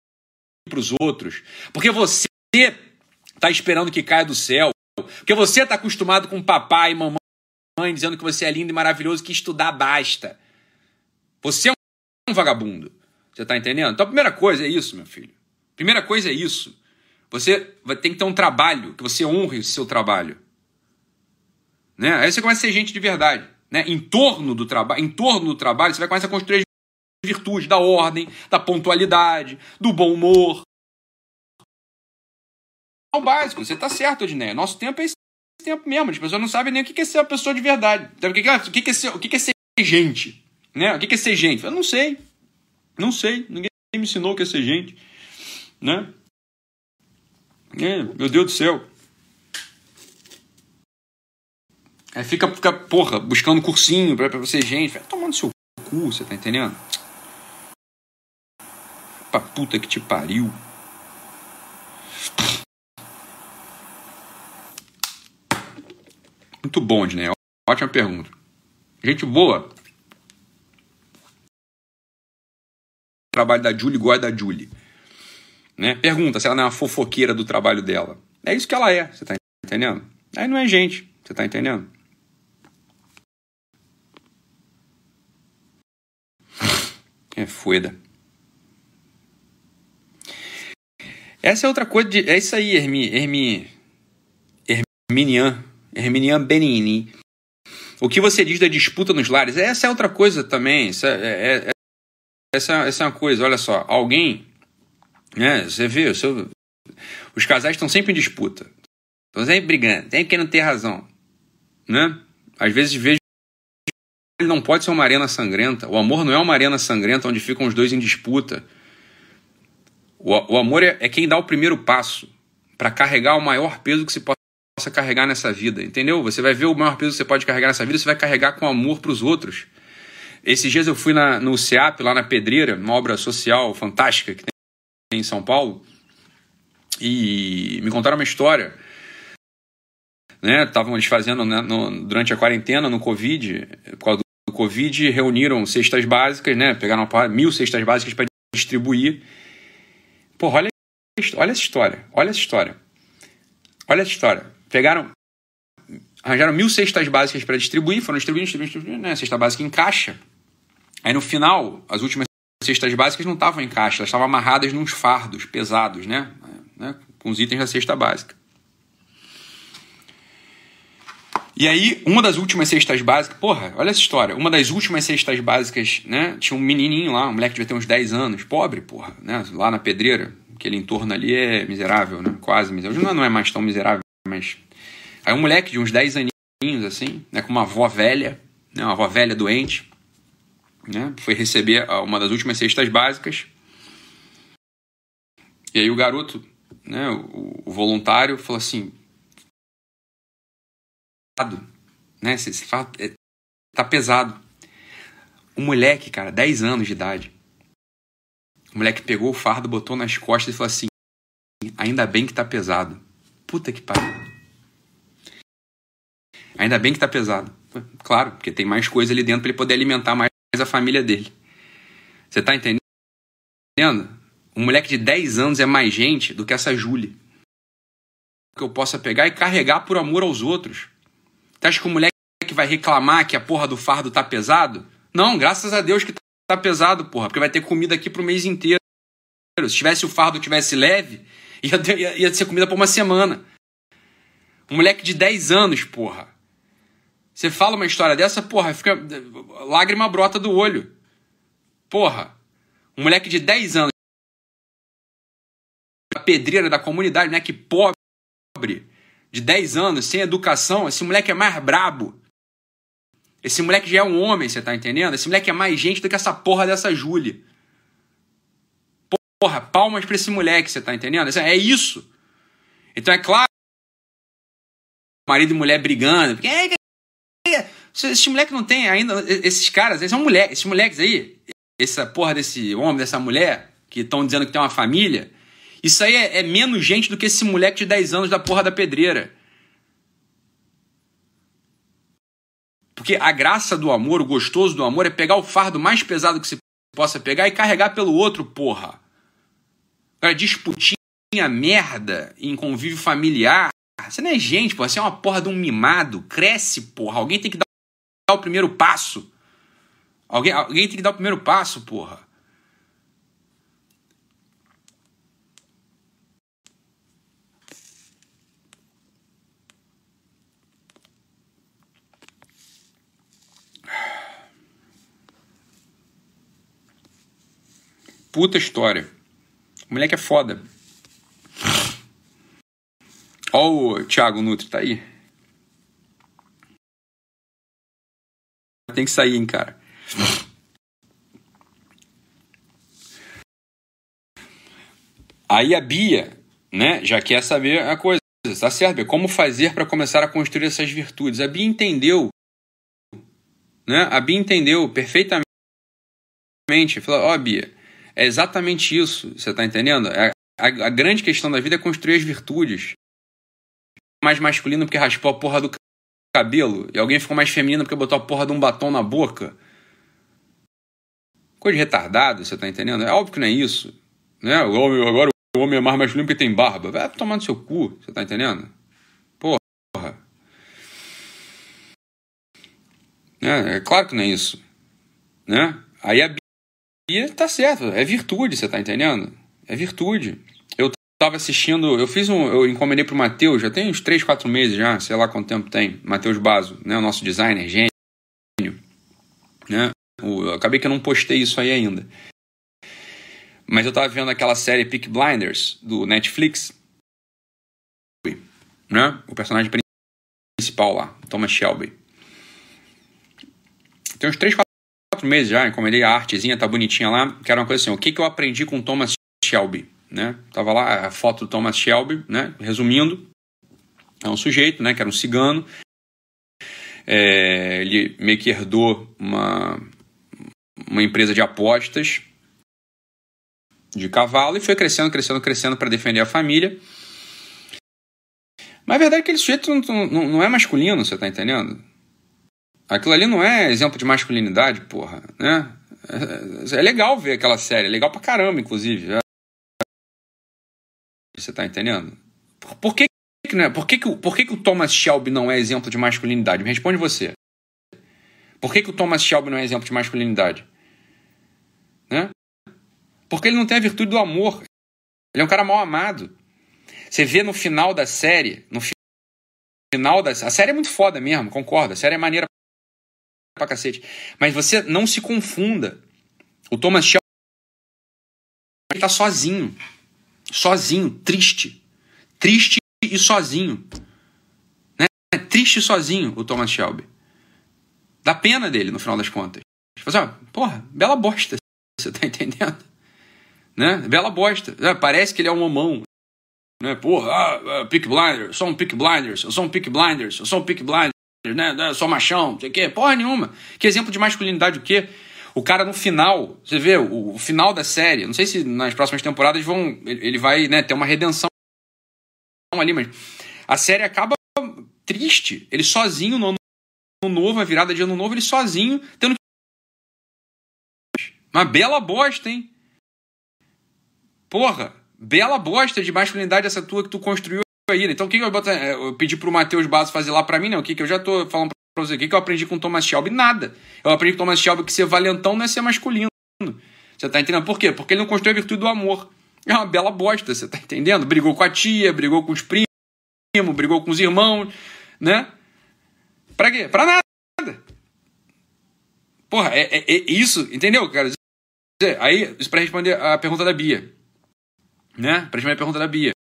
para os outros. Porque você está esperando que caia do céu. Porque você está acostumado com papai e mamãe dizendo que você é lindo e maravilhoso, que estudar basta. Você é um vagabundo. Você está entendendo? Então a primeira coisa é isso, meu filho. Primeira coisa é isso. Você vai ter que ter um trabalho, que você honre o seu trabalho. Né? Aí você começa a ser gente de verdade. Né? Em, torno do em torno do trabalho, você vai começar a construir as virtudes da ordem, da pontualidade, do bom humor, o básico. Você tá certo, Odinei. Nosso tempo é esse tempo mesmo. As pessoas não sabem nem o que é ser uma pessoa de verdade. o que é, ser, o que é ser gente? Né? O que é ser gente? Eu não sei. Não sei. Ninguém me ensinou o que é ser gente. Né? É, meu Deus do céu. Aí fica, fica porra, buscando cursinho pra, pra você, gente. Vai tomando seu cu, você tá entendendo? Pra puta que te pariu. Muito bom, Disney. Ótima pergunta. Gente boa. Trabalho da Julie gosta da Julie. Né? Pergunta se ela não é uma fofoqueira do trabalho dela. É isso que ela é, você tá entendendo? Aí não é gente, você tá entendendo? É foda. Essa é outra coisa de. É isso aí, Hermi. Hermi. Herminian. Herminian Benini. O que você diz da disputa nos lares? Essa é outra coisa também. É, é, é essa, essa é uma coisa. Olha só. Alguém. Né, você vê, os casais estão sempre em disputa. Estão sempre brigando. Tem que não ter razão. Né? Às vezes vejo ele não pode ser uma arena sangrenta. O amor não é uma arena sangrenta onde ficam os dois em disputa. O, o amor é, é, quem dá o primeiro passo para carregar o maior peso que se possa carregar nessa vida, entendeu? Você vai ver o maior peso que você pode carregar nessa vida, você vai carregar com amor para os outros. Esses dias eu fui na, no CEAP, lá na Pedreira, uma obra social fantástica que tem em São Paulo, e me contaram uma história. Né? Estavam eles fazendo né, no, durante a quarentena, no Covid, por causa do Covid, reuniram cestas básicas, né? pegaram mil cestas básicas para distribuir. Porra, olha, olha essa história, olha essa história. Olha essa história. Pegaram, arranjaram mil cestas básicas para distribuir, foram distribuindo, distribuindo, distribuindo, né? Cesta básica em caixa. Aí no final, as últimas cestas básicas não estavam em caixa, elas estavam amarradas nos fardos pesados, né? né? Com os itens da cesta básica. E aí, uma das últimas cestas básicas, porra, olha essa história. Uma das últimas cestas básicas, né? Tinha um menininho lá, um moleque devia ter uns 10 anos, pobre, porra, né? Lá na pedreira. Aquele entorno ali é miserável, né? Quase miserável. Não é mais tão miserável, mas. Aí um moleque de uns 10 aninhos, assim, né? Com uma avó velha, né? Uma avó velha doente, né? Foi receber uma das últimas cestas básicas. E aí o garoto, né? O, o voluntário falou assim: né? Você fala, é, tá pesado. O moleque, cara, 10 anos de idade. O moleque pegou o fardo, botou nas costas e falou assim: Ainda bem que tá pesado. Puta que pariu. Ainda bem que tá pesado. Claro, porque tem mais coisa ali dentro para ele poder alimentar mais a família dele. Você tá entendendo? Um moleque de 10 anos é mais gente do que essa Júlia. Que eu possa pegar e carregar por amor aos outros. Você acha que o moleque vai reclamar que a porra do fardo tá pesado? Não, graças a Deus que tá pesado, porra, porque vai ter comida aqui pro mês inteiro. Se tivesse o fardo tivesse leve, ia, ia, ia ser comida por uma semana. Um moleque de 10 anos, porra. Você fala uma história dessa, porra, fica. Lágrima brota do olho. Porra. Um moleque de 10 anos. A pedreira da comunidade, né? Que pobre de 10 anos, sem educação, esse moleque é mais brabo. Esse moleque já é um homem, você tá entendendo? Esse moleque é mais gente do que essa porra dessa Júlia. Porra, palmas pra esse moleque, você tá entendendo? É isso. Então é claro. Marido e mulher brigando. Porque, é, é, esse moleque não tem ainda. Esses caras, esses são moleques, esses moleques aí, essa porra desse homem, dessa mulher, que estão dizendo que tem uma família, isso aí é, é, menos gente do que esse moleque de 10 anos da porra da pedreira. Porque a graça do amor, o gostoso do amor, é pegar o fardo mais pesado que se possa pegar e carregar pelo outro, porra. Agora, disputinha merda em convívio familiar. Você não é gente, porra. Você é uma porra de um mimado. Cresce, porra. Alguém tem que dar o primeiro passo. Alguém, alguém tem que dar o primeiro passo, porra. Puta história. O moleque é foda. Ó o Thiago Nutri, tá aí? Tem que sair, hein, cara. Aí a Bia, né, já quer saber a coisa. Tá certo? Como fazer para começar a construir essas virtudes? A Bia entendeu, né? A Bia entendeu perfeitamente. Falou, ó, oh, Bia, é exatamente isso, você tá entendendo? A, a, a, grande questão da vida é construir as virtudes. Mais masculino porque raspou a porra do cabelo, e alguém ficou mais feminino porque botou a porra de um batom na boca. Coisa de retardado, você tá entendendo? É óbvio que não é isso. Né? O homem, agora o homem é mais masculino porque tem barba. Vai tomar no seu cu, você tá entendendo? Porra. É, é claro que não é isso. Né? Aí a Bia tá certo, é virtude, você tá entendendo? É virtude. Eu tava assistindo, eu fiz um, eu encomendei pro Matheus, já tem uns 3, 4 meses já, sei lá quanto tempo tem, Matheus Baso, né, o nosso designer, gênio, né? Eu acabei que eu não postei isso aí ainda. Mas eu tava vendo aquela série Peak Blinders do Netflix. Né? O personagem principal lá, Thomas Shelby. Tem uns 3, 4 meses já, encomendei a artezinha, tá bonitinha lá. Que era uma coisa assim: o que, que eu aprendi com Thomas Shelby? Né? Tava lá a foto do Thomas Shelby, né? Resumindo, é um sujeito, né? Que era um cigano. É, ele meio que herdou uma, uma empresa de apostas de cavalo e foi crescendo, crescendo, crescendo para defender a família. Mas a verdade é que aquele sujeito não, não, não é masculino, você tá entendendo? Aquilo ali não é exemplo de masculinidade, porra, né? É, é legal ver aquela série, é legal pra caramba, inclusive. Você tá entendendo? Por que, que, né? por que, que, por que, que o Thomas Shelby não é exemplo de masculinidade? Me responde você. Por que, que o Thomas Shelby não é exemplo de masculinidade? Né? Porque ele não tem a virtude do amor. Ele é um cara mal amado. Você vê no final da série, no final da a série é muito foda mesmo, concordo. A série é maneira pra cacete. Mas você não se confunda. O Thomas Shelby ele tá sozinho. Sozinho, triste. Triste e sozinho. Né? Triste e sozinho o Thomas Shelby. Dá pena dele no final das contas. Tipo assim, porra, bela bosta. Você tá entendendo? né? Bela bosta. É, parece que ele é um homão. Né? Porra, ah, ah, pick blinders, sou um pick blinders, eu sou um pick blinders, eu sou um pick blinders, né? Eu sou machão, não sei o quê. Porra nenhuma. Que exemplo de masculinidade o quê? O cara no final, você vê, o, o final da série, não sei se nas próximas temporadas vão. Ele vai né, ter uma redenção ali, mas a série acaba triste. Ele sozinho no ano novo, a virada de ano novo, ele sozinho, tendo uma bela bosta, hein? Porra, bela bosta de masculinidade essa tua que tu construiu aí. Então o que, que eu, botar, é, eu pedi pro Matheus Basso fazer lá para mim, não? O que, que eu já tô falando pra você? O que, que eu aprendi com o Thomas Shelby? Nada. Eu aprendi com o Thomas Shelby que ser valentão não é ser masculino. Você tá entendendo? Por quê? Porque ele não construiu a virtude do amor. É uma bela bosta, você tá entendendo? Brigou com a tia, brigou com os primos, brigou com os irmãos, né? Pra quê? Pra nada. Porra, é, é, é isso, entendeu? Dizer, aí, isso pra responder a pergunta da Bia né? Para a pergunta da Bia.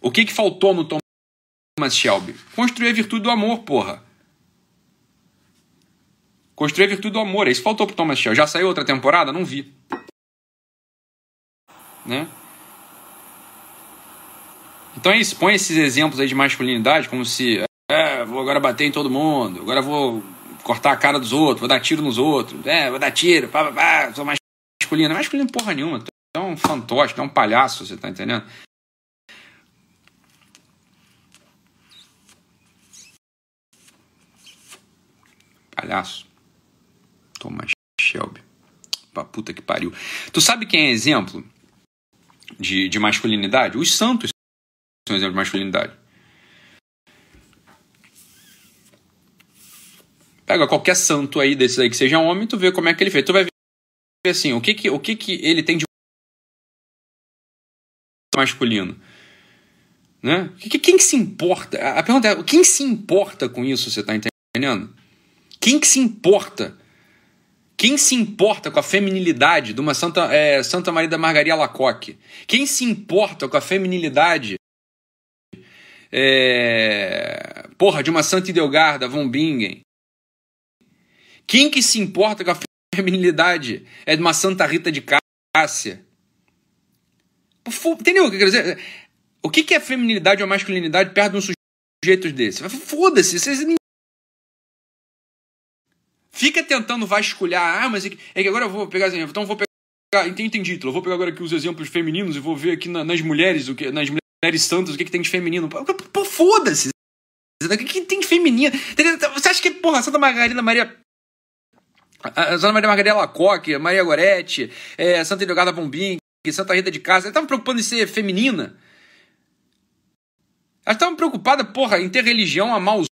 O que, que faltou no Thomas Shelby? Construir a virtude do amor, porra. Construir a virtude do amor. É isso faltou pro Thomas Shelby. Já saiu outra temporada? Não vi. Né? Então é isso. Põe esses exemplos aí de masculinidade como se. É, vou agora bater em todo mundo. Agora vou cortar a cara dos outros. Vou dar tiro nos outros. É, vou dar tiro. Pá, pá, pá, sou masculino. Masculino porra nenhuma é um fantoche, é um palhaço, você tá entendendo? Palhaço. Thomas Shelby. Pra puta que pariu. Tu sabe quem é exemplo de, de masculinidade? Os santos são exemplo de masculinidade. Pega qualquer santo aí desses aí que seja homem, tu vê como é que ele fez. Tu vai ver assim, o que que, o que, que ele tem de masculino. Né? Quem que se importa? A pergunta é: quem se importa com isso? Você está entendendo? Quem que se importa? Quem se importa com a feminilidade de uma Santa, é, Santa Maria da Margaria Lacoque? Quem se importa com a feminilidade é, porra, de uma Santa Idelgarda von Bingen? Quem que se importa com a feminilidade é de uma Santa Rita de Cássia? Entendeu o que eu quero dizer? O que, é feminilidade ou masculinidade perto de um sujeito desse? Foda-se, vocês Fica tentando vasculhar, ah, mas é que, é que agora eu vou pegar assim, então vou pegar, entendi, eu vou pegar agora aqui os exemplos femininos e vou ver aqui na, nas mulheres, o que, nas mulheres santas, o que, que tem de feminino. Pô, foda-se! O que, que tem de feminino? Você acha que, porra, Santa Margarida Maria a Santa Maria Margarida Lacoque, Maria Goretti, é, Santa Ilhogada Bombim, Santa Rita de Casa, estavam preocupando em ser feminina. Elas estavam preocupadas, porra, em ter religião, amar os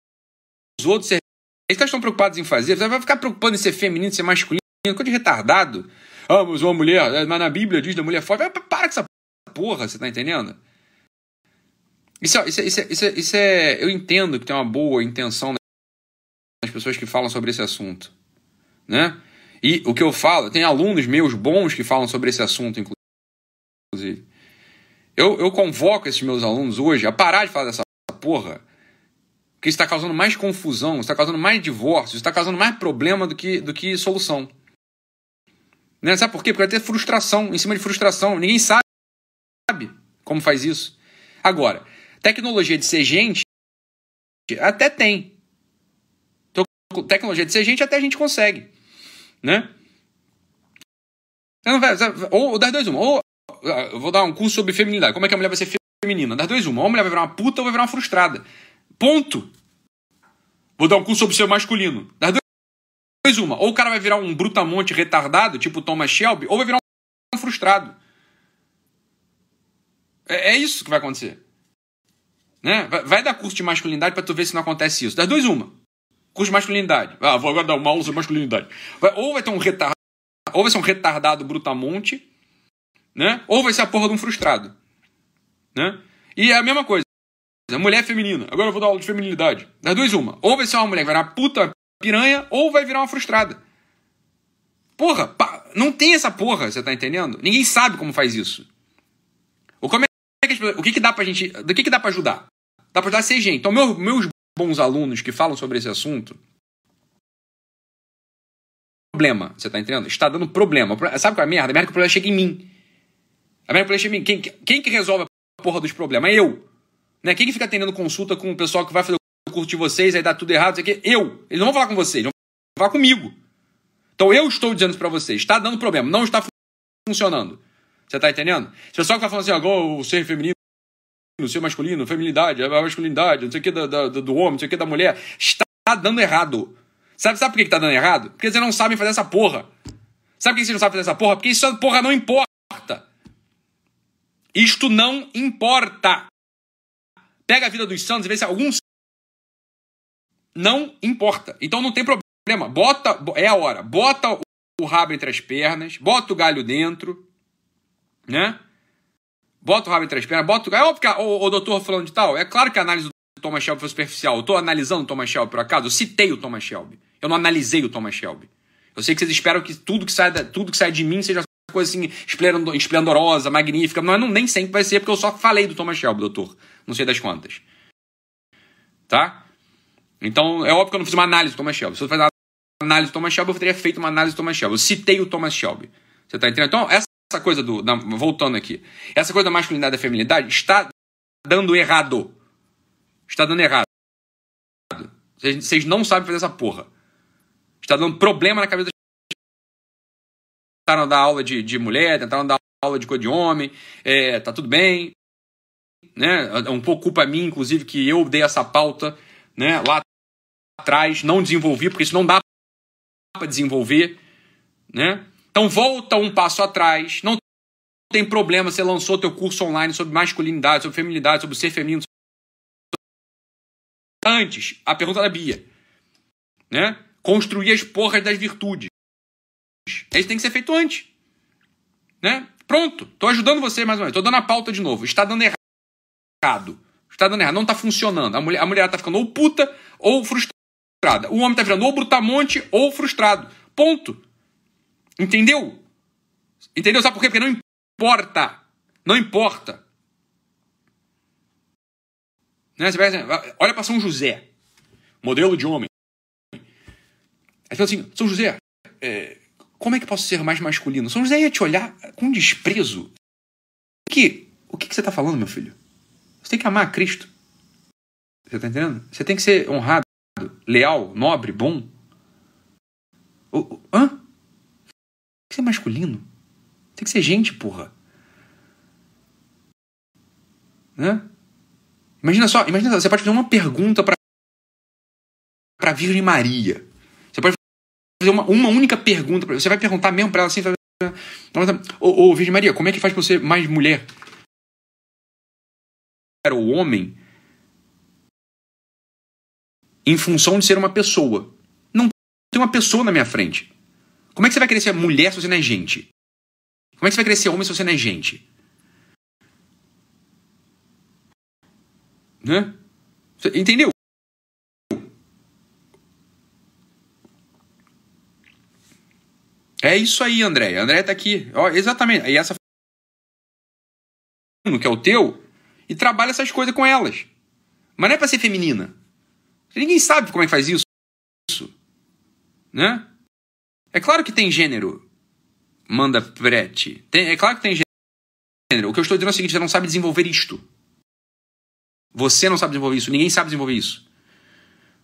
outros, ser eles estão preocupados em fazer, você vai ficar preocupado em ser feminino, ser masculino, coisa de retardado. Ah, mas uma mulher, é, mas na Bíblia diz da mulher forte. Para com essa porra, você tá entendendo? Isso, isso, isso, isso, isso é. Eu entendo que tem uma boa intenção nas pessoas que falam sobre esse assunto. Né? E o que eu falo, tem alunos meus bons que falam sobre esse assunto, inclusive. Eu, eu convoco esses meus alunos hoje a parar de falar dessa porra que está causando mais confusão, está causando mais divórcio, está causando mais problema do que, do que solução. Né? Sabe por quê? Porque vai ter frustração em cima de frustração. Ninguém sabe como faz isso. Agora, tecnologia de ser gente, até tem. Então, tecnologia de ser gente, até a gente consegue. Né? Ou das duas, uma. Ou eu vou dar um curso sobre feminilidade. Como é que a mulher vai ser feminina? Das duas, uma. Ou a mulher vai virar uma puta ou vai virar uma frustrada. Ponto. Vou dar um curso sobre ser masculino. Das duas, uma. Ou o cara vai virar um brutamonte retardado, tipo Thomas Shelby, ou vai virar um frustrado. É, é isso que vai acontecer. Né? Vai, vai dar curso de masculinidade para tu ver se não acontece isso. Das duas, uma. Curso de masculinidade. Ah, vou agora dar uma aula sobre masculinidade. Vai, ou vai ter um retardado, ou vai ser um retardado brutamonte, né? Ou vai ser a porra de um frustrado. Né? E é a mesma coisa. A mulher é feminina. Agora eu vou dar aula de feminilidade. Das duas, uma. Ou vai ser uma mulher que vai virar puta piranha, ou vai virar uma frustrada. Porra, não tem essa porra, você tá entendendo? Ninguém sabe como faz isso. O, como é que, o que, que dá pra gente. Do que, que dá pra ajudar? Dá pra ajudar a ser gente. Então, meu, meus bons alunos que falam sobre esse assunto. Problema, você tá entendendo? Está dando problema. Sabe qual é a merda? A merda é que o problema chega em mim. A merda é que o problema chega em mim. Quem, quem que resolve a porra dos problemas? É eu. Né? Quem que fica atendendo consulta com o pessoal que vai fazer o curso de vocês, aí dá tudo errado, isso aqui? Eu. Eles não vão falar com vocês, vão falar comigo. Então eu estou dizendo para vocês, está dando problema, não está funcionando. Você está entendendo? Se o pessoal que tá falando assim, agora o ser feminino, o ser masculino, feminilidade, a masculinidade, não sei o que da, da, do homem, não sei o que da mulher, está dando errado. Sabe, sabe por que está dando errado? Porque vocês não sabem fazer essa porra. Sabe por que vocês não sabem fazer essa porra? Porque isso porra não importa. Isto não importa. Pega a vida dos santos e vê se alguns. Não importa. Então não tem problema. Bota. É a hora. Bota o rabo entre as pernas. Bota o galho dentro. Né? Bota o rabo entre as pernas. Bota o galho. É óbvio que o, o doutor falando de tal. É claro que a análise do Thomas Shelby foi superficial. Eu estou analisando o Thomas Shelby por acaso. Eu citei o Thomas Shelby. Eu não analisei o Thomas Shelby. Eu sei que vocês esperam que tudo que sai, da, tudo que sai de mim seja coisa assim esplendorosa, magnífica, mas não, nem sempre vai ser, porque eu só falei do Thomas Shelby, doutor. Não sei das quantas. Tá? Então, é óbvio que eu não fiz uma análise do Thomas Shelby. Se eu fazer uma análise do Thomas Shelby, eu teria feito uma análise do Thomas Shelby. Eu citei o Thomas Shelby. Você tá entendendo? Então, essa coisa do. Da, voltando aqui. Essa coisa da masculinidade e da feminilidade está dando errado. Está dando errado. Vocês não sabem fazer essa porra. Está dando problema na cabeça tentaram dar aula de, de mulher, tentaram dar aula de coisa de homem, é, tá tudo bem. Né? É um pouco culpa minha, inclusive, que eu dei essa pauta né, lá atrás, não desenvolvi, porque isso não dá para desenvolver. Né? Então volta um passo atrás, não tem problema, você lançou teu curso online sobre masculinidade, sobre feminilidade, sobre ser feminino. Antes, a pergunta da Bia. Né? Construir as porras das virtudes. Isso tem que ser feito antes. Né? Pronto, tô ajudando você mais uma vez. Tô dando a pauta de novo. Está dando errado. Está dando errado, não está funcionando. A mulher, a mulher tá ficando ou puta ou frustrada. O homem tá virando ou brutamonte ou frustrado. Ponto. Entendeu? Entendeu? Sabe por quê? Porque não importa. Não importa. Né? Você olha para São José, modelo de homem. Aí fala assim: São José, é, como é que posso ser mais masculino? São José ia te olhar com desprezo. Que, o que, que você está falando, meu filho? Você tem que amar Cristo. Você tá entendendo? Você tem que ser honrado, leal, nobre, bom. O, hã? Tem que ser masculino. Tem que ser gente, porra. Né? Imagina só, imagina só, você pode fazer uma pergunta para para Virgem Maria. Fazer uma, uma única pergunta, você vai perguntar mesmo para ela assim, ô, Virgem Maria, como é que faz para você mais mulher? Era o homem em função de ser uma pessoa. Não tem uma pessoa na minha frente. Como é que você vai ser mulher se você não é gente? Como é que você vai ser homem se você não é gente? Né? Entendeu? É isso aí, André. André tá aqui. Ó, exatamente. E essa que é o teu e trabalha essas coisas com elas. Mas não é para ser feminina. Ninguém sabe como é que faz isso. Né? É claro que tem gênero. Manda prete. Tem, é claro que tem gênero. O que eu estou dizendo é o seguinte: você não sabe desenvolver isto. Você não sabe desenvolver isso. Ninguém sabe desenvolver isso.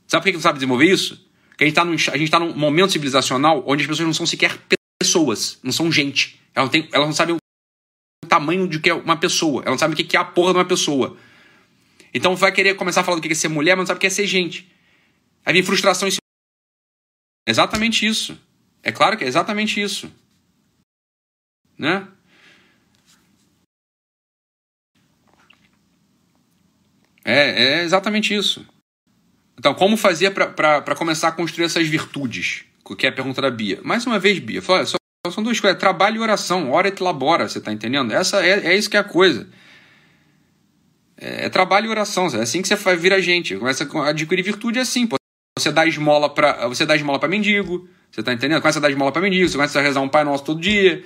Sabe por que não sabe desenvolver isso? Porque a gente está num, tá num momento civilizacional onde as pessoas não são sequer pessoas. Não são gente. Elas não, tem, elas não sabem o tamanho de que é uma pessoa. Elas não sabem o que é a porra de uma pessoa. Então vai querer começar a falar do que é ser mulher, mas não sabe o que é ser gente. Aí vem frustração em. Exatamente isso. É claro que é exatamente isso. Né? É, é exatamente isso. Então, como fazia para começar a construir essas virtudes? Que é a pergunta da Bia. Mais uma vez, Bia, fala, só, são duas coisas: trabalho e oração. Ora et labora, você está entendendo? Essa é, é isso que é a coisa. É, é trabalho e oração. É assim que você vai vir a gente. Começa a adquirir virtude é assim. Para você dá esmola para mendigo. Você está entendendo? Começa a dar esmola para mendigo. Você começa a rezar um Pai Nosso todo dia.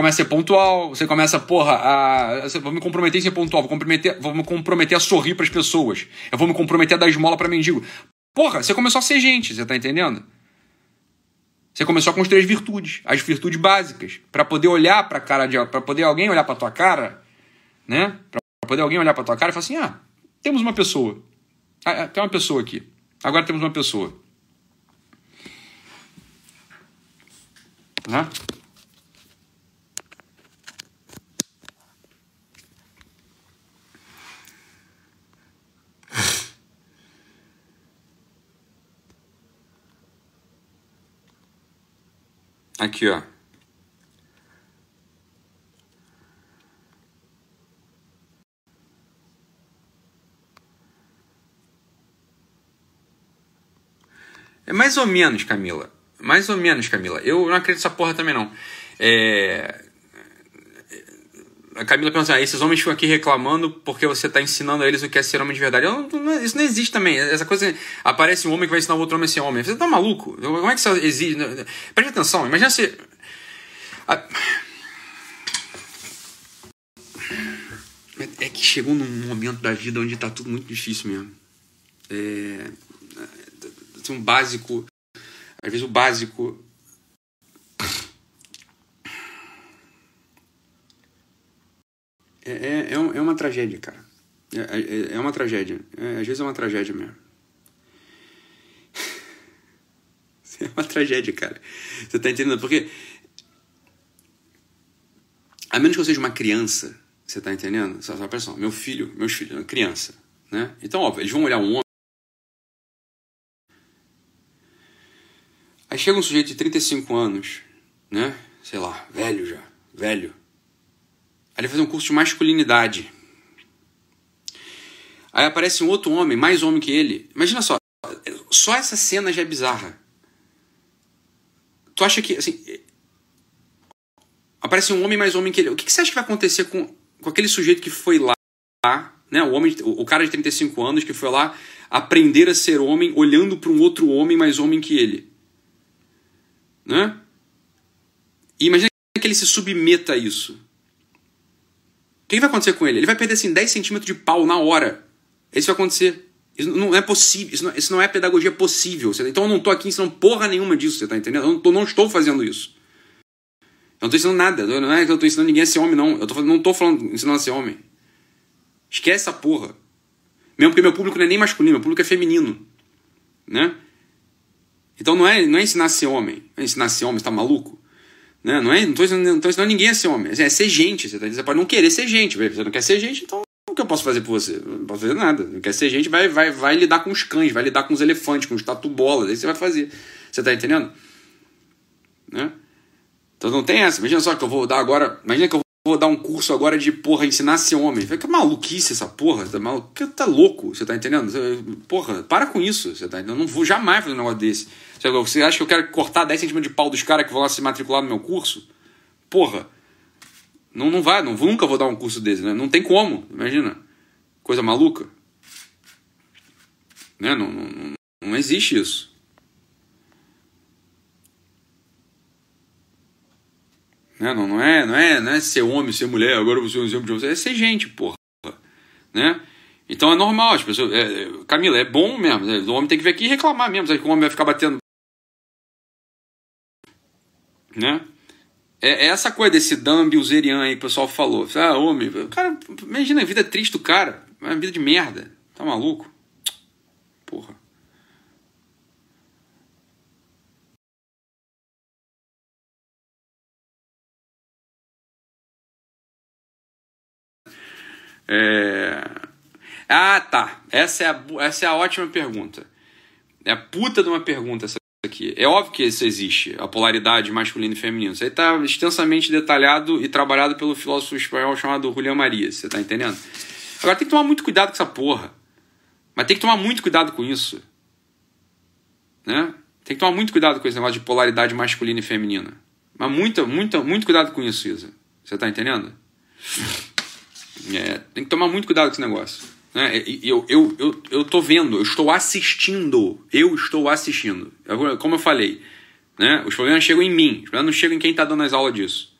Começa a ser pontual. Você começa, porra, a. Vou me comprometer em ser pontual. Vou, comprometer, vou me comprometer a sorrir para as pessoas. Eu vou me comprometer a dar esmola para mendigo. Porra, você começou a ser gente. Você está entendendo? Você começou a construir as virtudes, as virtudes básicas, para poder olhar para cara de, para poder alguém olhar para tua cara, né? poder alguém olhar para tua cara e falar assim: ah, temos uma pessoa. Ah, é, tem uma pessoa aqui. Agora temos uma pessoa. Né? Aqui, ó. É mais ou menos, Camila. Mais ou menos, Camila. Eu não acredito nessa porra também, não. É... A Camila pensa, ah, esses homens ficam aqui reclamando porque você está ensinando a eles o que é ser homem de verdade. Eu, não, isso não existe também. Essa coisa, aparece um homem que vai ensinar o outro homem a ser homem. Você tá maluco? Como é que isso existe? Preste atenção, imagina se... É que chegou num momento da vida onde está tudo muito difícil mesmo. É assim, um básico. Às vezes o básico. É, é, é, é uma tragédia, cara. É, é, é uma tragédia. É, às vezes é uma tragédia mesmo. É uma tragédia, cara. Você tá entendendo? Porque. A menos que eu seja uma criança, você tá entendendo? Só, só só, meu filho, meus filhos, criança, né? Então, óbvio, eles vão olhar um homem Aí chega um sujeito de 35 anos, né? Sei lá, velho já, velho. Aí ele faz um curso de masculinidade. Aí aparece um outro homem, mais homem que ele. Imagina só, só essa cena já é bizarra. Tu acha que, assim. Aparece um homem mais homem que ele. O que, você acha que vai acontecer com, com aquele sujeito que foi lá, né? O, homem, o cara de 35 anos que foi lá aprender a ser homem olhando para um outro homem mais homem que ele? Né? E imagina que ele se submeta a isso. O que vai acontecer com ele? Ele vai perder assim, 10 centímetros de pau na hora. Isso vai acontecer. Isso não é possível. Isso não, isso não é pedagogia possível. Então eu não estou aqui ensinando porra nenhuma disso, você está entendendo? Eu não, tô, não, estou fazendo isso. Eu não estou ensinando nada. Não é que eu estou ensinando ninguém a ser homem, não. Eu tô, não estou falando ensinando a ser homem. Esquece essa porra. Mesmo porque meu público não é nem masculino, meu público é feminino. Né? Então não é, não é ensinar a ser homem. Não é ensinar a ser homem, você tá maluco? Né? Não, é, não, tô ensinando, ensinando ninguém a ser homem. É ser gente. Você, tá, você pode não querer ser gente. Você não quer ser gente, então o que eu posso fazer por você? Não posso fazer nada. Não quer ser gente, vai, vai, vai lidar com os cães, vai lidar com os elefantes, com os tatu-bolas. Aí você vai fazer. Você tá entendendo? Né? Então não tem essa. Imagina só que eu vou dar agora. Imagina que eu vou dar um curso agora de, porra, ensinar a ser homem. Que maluquice essa porra. Tá, malu... tá louco, você tá entendendo? Porra, para com isso. Você tá entendendo? Eu não vou jamais fazer um negócio desse. Você acha que eu quero cortar 10 centímetros de pau dos caras que vão lá se matricular no meu curso? Porra. Não, não vai, não, nunca vou dar um curso desse, né? Não tem como, imagina. Coisa maluca. Né? Não, não, não existe isso. Né? Não, não, é, não, é, não é ser homem, ser mulher, agora você é um exemplo de você. É ser gente, porra. Né? Então é normal, as pessoas. É, Camila, é bom mesmo. Né? O homem tem que vir aqui e reclamar mesmo. Sabe que o homem vai ficar batendo. Né? É, é essa coisa desse Dumbuserian aí que o pessoal falou. Ah, homem. Cara, imagina a vida triste do cara. Uma vida de merda. Tá maluco? Porra. É... Ah, tá. Essa é, a, essa é a ótima pergunta. É a puta de uma pergunta essa aqui. É óbvio que isso existe, a polaridade masculina e feminina. Isso aí está extensamente detalhado e trabalhado pelo filósofo espanhol chamado Julián Maria, você tá entendendo? Agora tem que tomar muito cuidado com essa porra. Mas tem que tomar muito cuidado com isso. Né? Tem que tomar muito cuidado com esse negócio de polaridade masculina e feminina. Mas muito, muito, muito cuidado com isso, Isa. Você tá entendendo? É, tem que tomar muito cuidado com esse negócio. Né? Eu, eu, eu, eu tô vendo, eu estou assistindo. Eu estou assistindo. Como eu falei, né? os problemas chegam em mim. Os problemas não chegam em quem está dando as aulas disso.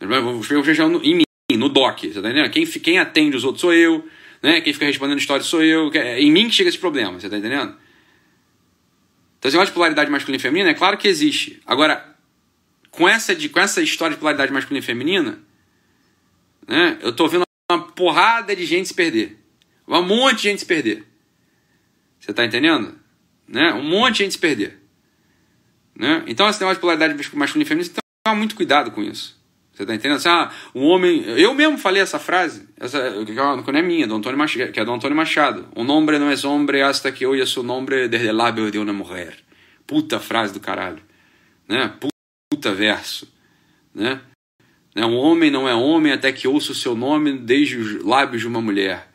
Os problemas chegam em mim, no doc. Você tá entendendo? Quem, quem atende os outros sou eu. Né? Quem fica respondendo histórias sou eu. É em mim que chega esse problema. Você está entendendo? Então, esse negócio de polaridade masculina e feminina, é claro que existe. Agora, com essa, de, com essa história de polaridade masculina e feminina, né, eu estou vendo uma porrada de gente se perder. Um monte de gente se perder. Você está entendendo? Né? Um monte de gente se perder. Né? Então, esse negócio de polaridade masculina e feminina, você tem que tomar muito cuidado com isso. Você está entendendo? Assim, ah, um homem. Eu mesmo falei essa frase, essa, que não é minha, do Antônio Machado, que é do Antônio Machado. Um homem não é homem hasta que oia seu nome desde el lábio de uma mulher. Puta frase do caralho. Né? Puta verso. Né? Né? Homem não é homem até que ouça o seu nome desde os lábios de uma mulher.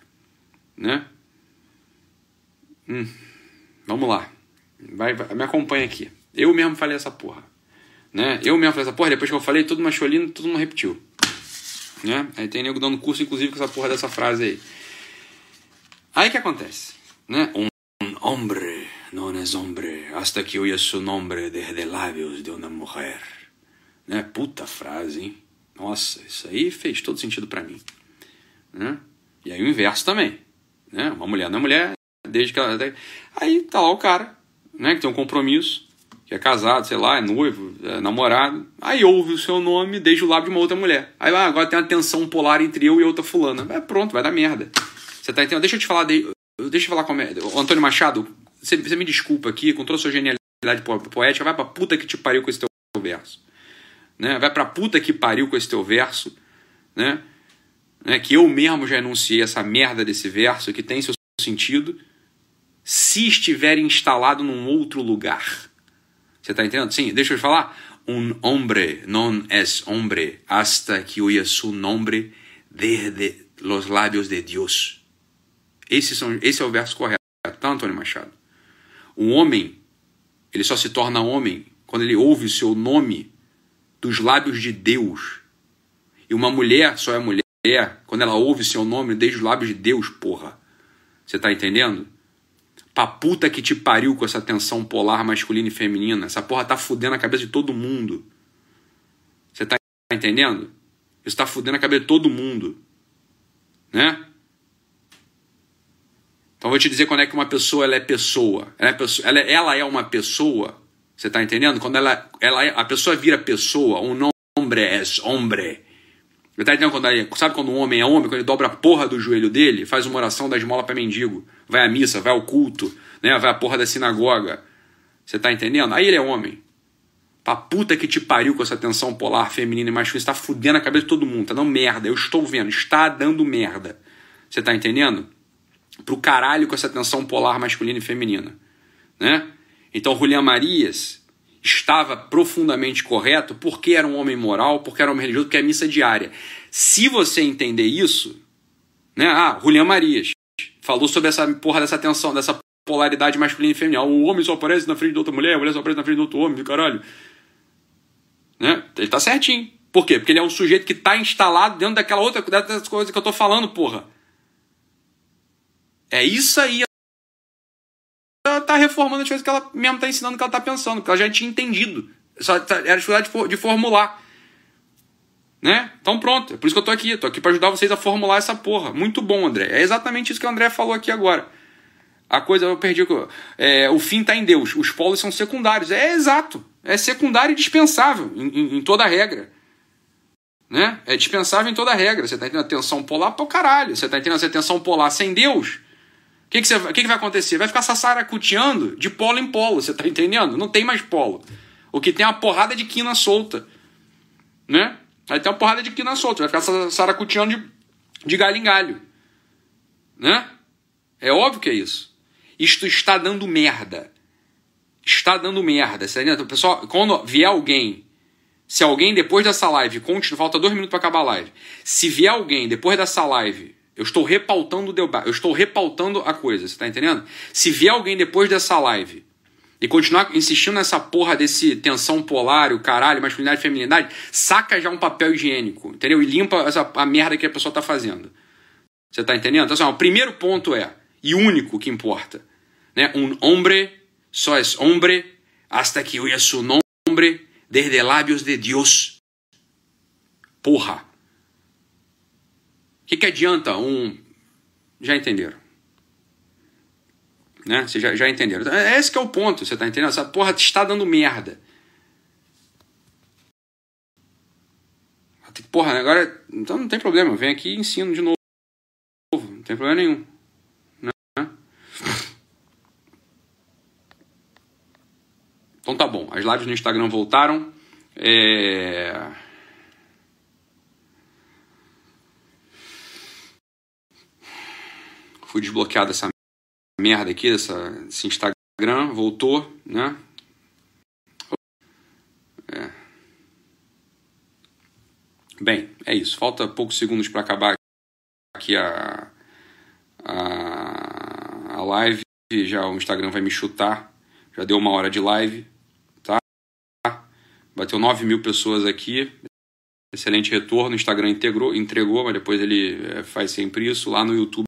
Né? Hum, vamos lá. Vai, vai, me acompanha aqui. Eu mesmo falei essa porra. Né? Eu mesmo falei essa porra, depois que eu falei, todo lindo, todo mundo repetiu. Né? Aí tem nego dando curso, inclusive, com essa porra dessa frase aí. Aí que acontece? Né? Um homem não é homem hasta que oia seu nome desde lábios de uma mulher. Né? Puta frase, hein? Nossa, isso aí fez todo sentido para mim. Né? E aí o inverso também. Né? Uma mulher não é mulher, desde que ela. Aí tá lá o cara, né? Que tem um compromisso, que é casado, sei lá, é noivo, é namorado. Aí ouve o seu nome desde o lado de uma outra mulher. Aí ah, agora tem uma tensão polar entre eu e outra fulana. É pronto, vai dar merda. Você tá entendendo? Deixa eu te falar. De... Deixa eu falar como é. O Antônio Machado, você, você me desculpa aqui, com toda a sua genialidade poética, vai pra puta que te pariu com esse teu verso né? Vai pra puta que pariu com esse teu verso, né? né? Que eu mesmo já enunciei essa merda desse verso que tem seu sentido, se estiver instalado num outro lugar. Você tá entendendo? Sim, deixa eu te falar. Un hombre non es hombre hasta que oya su nombre desde los labios de Dios. Esse, são, esse é o verso correto, tá, Antônio Machado? Um homem, ele só se torna homem quando ele ouve o seu nome dos lábios de Deus. E uma mulher só é mulher quando ela ouve seu nome desde os lábios de Deus, porra. Você tá entendendo? Pra puta que te pariu com essa tensão polar masculina e feminina. Essa porra tá fudendo a cabeça de todo mundo. Você tá entendendo? Isso tá fudendo a cabeça de todo mundo. Né? Então vou te dizer quando é que uma pessoa ela é pessoa. Ela é, pessoa, ela, ela é uma pessoa você está entendendo? Quando ela, ela, a pessoa vira pessoa, um homem é homem. Tá quando, sabe quando um homem é homem, quando ele dobra a porra do joelho dele, faz uma oração da esmola para mendigo, vai à missa, vai ao culto, né? vai à porra da sinagoga. Você tá entendendo? Aí ele é homem. Pra puta que te pariu com essa tensão polar feminina e masculina, está fudendo a cabeça de todo mundo, tá dando merda. Eu estou vendo, está dando merda. Você tá entendendo? Pro caralho com essa tensão polar masculina e feminina, né? Então, Julian Marias estava profundamente correto porque era um homem moral, porque era um homem religioso, porque é missa diária. Se você entender isso, né? Ah, Julian Marias falou sobre essa porra dessa tensão, dessa polaridade masculina e feminina. O homem só aparece na frente de outra mulher, a mulher só aparece na frente de outro homem, caralho. Né? Ele tá certinho. Por quê? Porque ele é um sujeito que está instalado dentro daquela outra dessas coisas que eu tô falando, porra. É isso aí. Tá reformando as coisas que ela mesmo tá ensinando que ela tá pensando, porque ela já tinha entendido. Só tá, era dificuldade de, formular. Né? Então pronto, é por isso que eu tô aqui. Tô aqui para ajudar vocês a formular essa porra. Muito bom, André. É exatamente isso que o André falou aqui agora. A coisa, eu perdi. É, o fim está em Deus. Os polos são secundários. É exato. É secundário e dispensável em, em, em toda a regra. Né? É dispensável em toda a regra. Você está entendendo a tensão polar para o caralho. Você está entendendo essa tensão polar sem Deus? O que, que, que, que vai acontecer? Vai ficar sassaracuteando de polo em polo, você está entendendo? Não tem mais polo. O que tem é uma porrada de quina solta. Né? Aí tem uma porrada de quina solta. Vai ficar saracuteando de, de galho em galho. Né? É óbvio que é isso. Isto está dando merda. Está dando merda. Você tá Pessoal, quando vier alguém, se alguém depois dessa live, continua, falta dois minutos para acabar a live. Se vier alguém depois dessa live eu estou repautando o debate, eu estou repautando a coisa, você está entendendo? Se vier alguém depois dessa live e continuar insistindo nessa porra desse tensão polar, o caralho, masculinidade e feminilidade, saca já um papel higiênico, entendeu? E limpa essa, a merda que a pessoa está fazendo. Você está entendendo? Então, assim, o primeiro ponto é, e único que importa, né? Um hombre só é hombre hasta que oia su nombre desde lábios de Deus. Porra que, que adianta um. Já entenderam? Né? Vocês já, já entenderam. Então, é esse é o ponto, você tá entendendo? Essa porra está dando merda. Porra, agora. Então não tem problema, vem aqui e ensino de novo. Não tem problema nenhum. Né? Então tá bom, as lives no Instagram voltaram. É... fui desbloqueado essa merda aqui, dessa, desse Instagram, voltou, né? É. Bem, é isso. Falta poucos segundos para acabar aqui a, a, a live. Já o Instagram vai me chutar. Já deu uma hora de live, tá? Bateu 9 mil pessoas aqui. Excelente retorno. O Instagram integrou, entregou, mas depois ele é, faz sempre isso. Lá no YouTube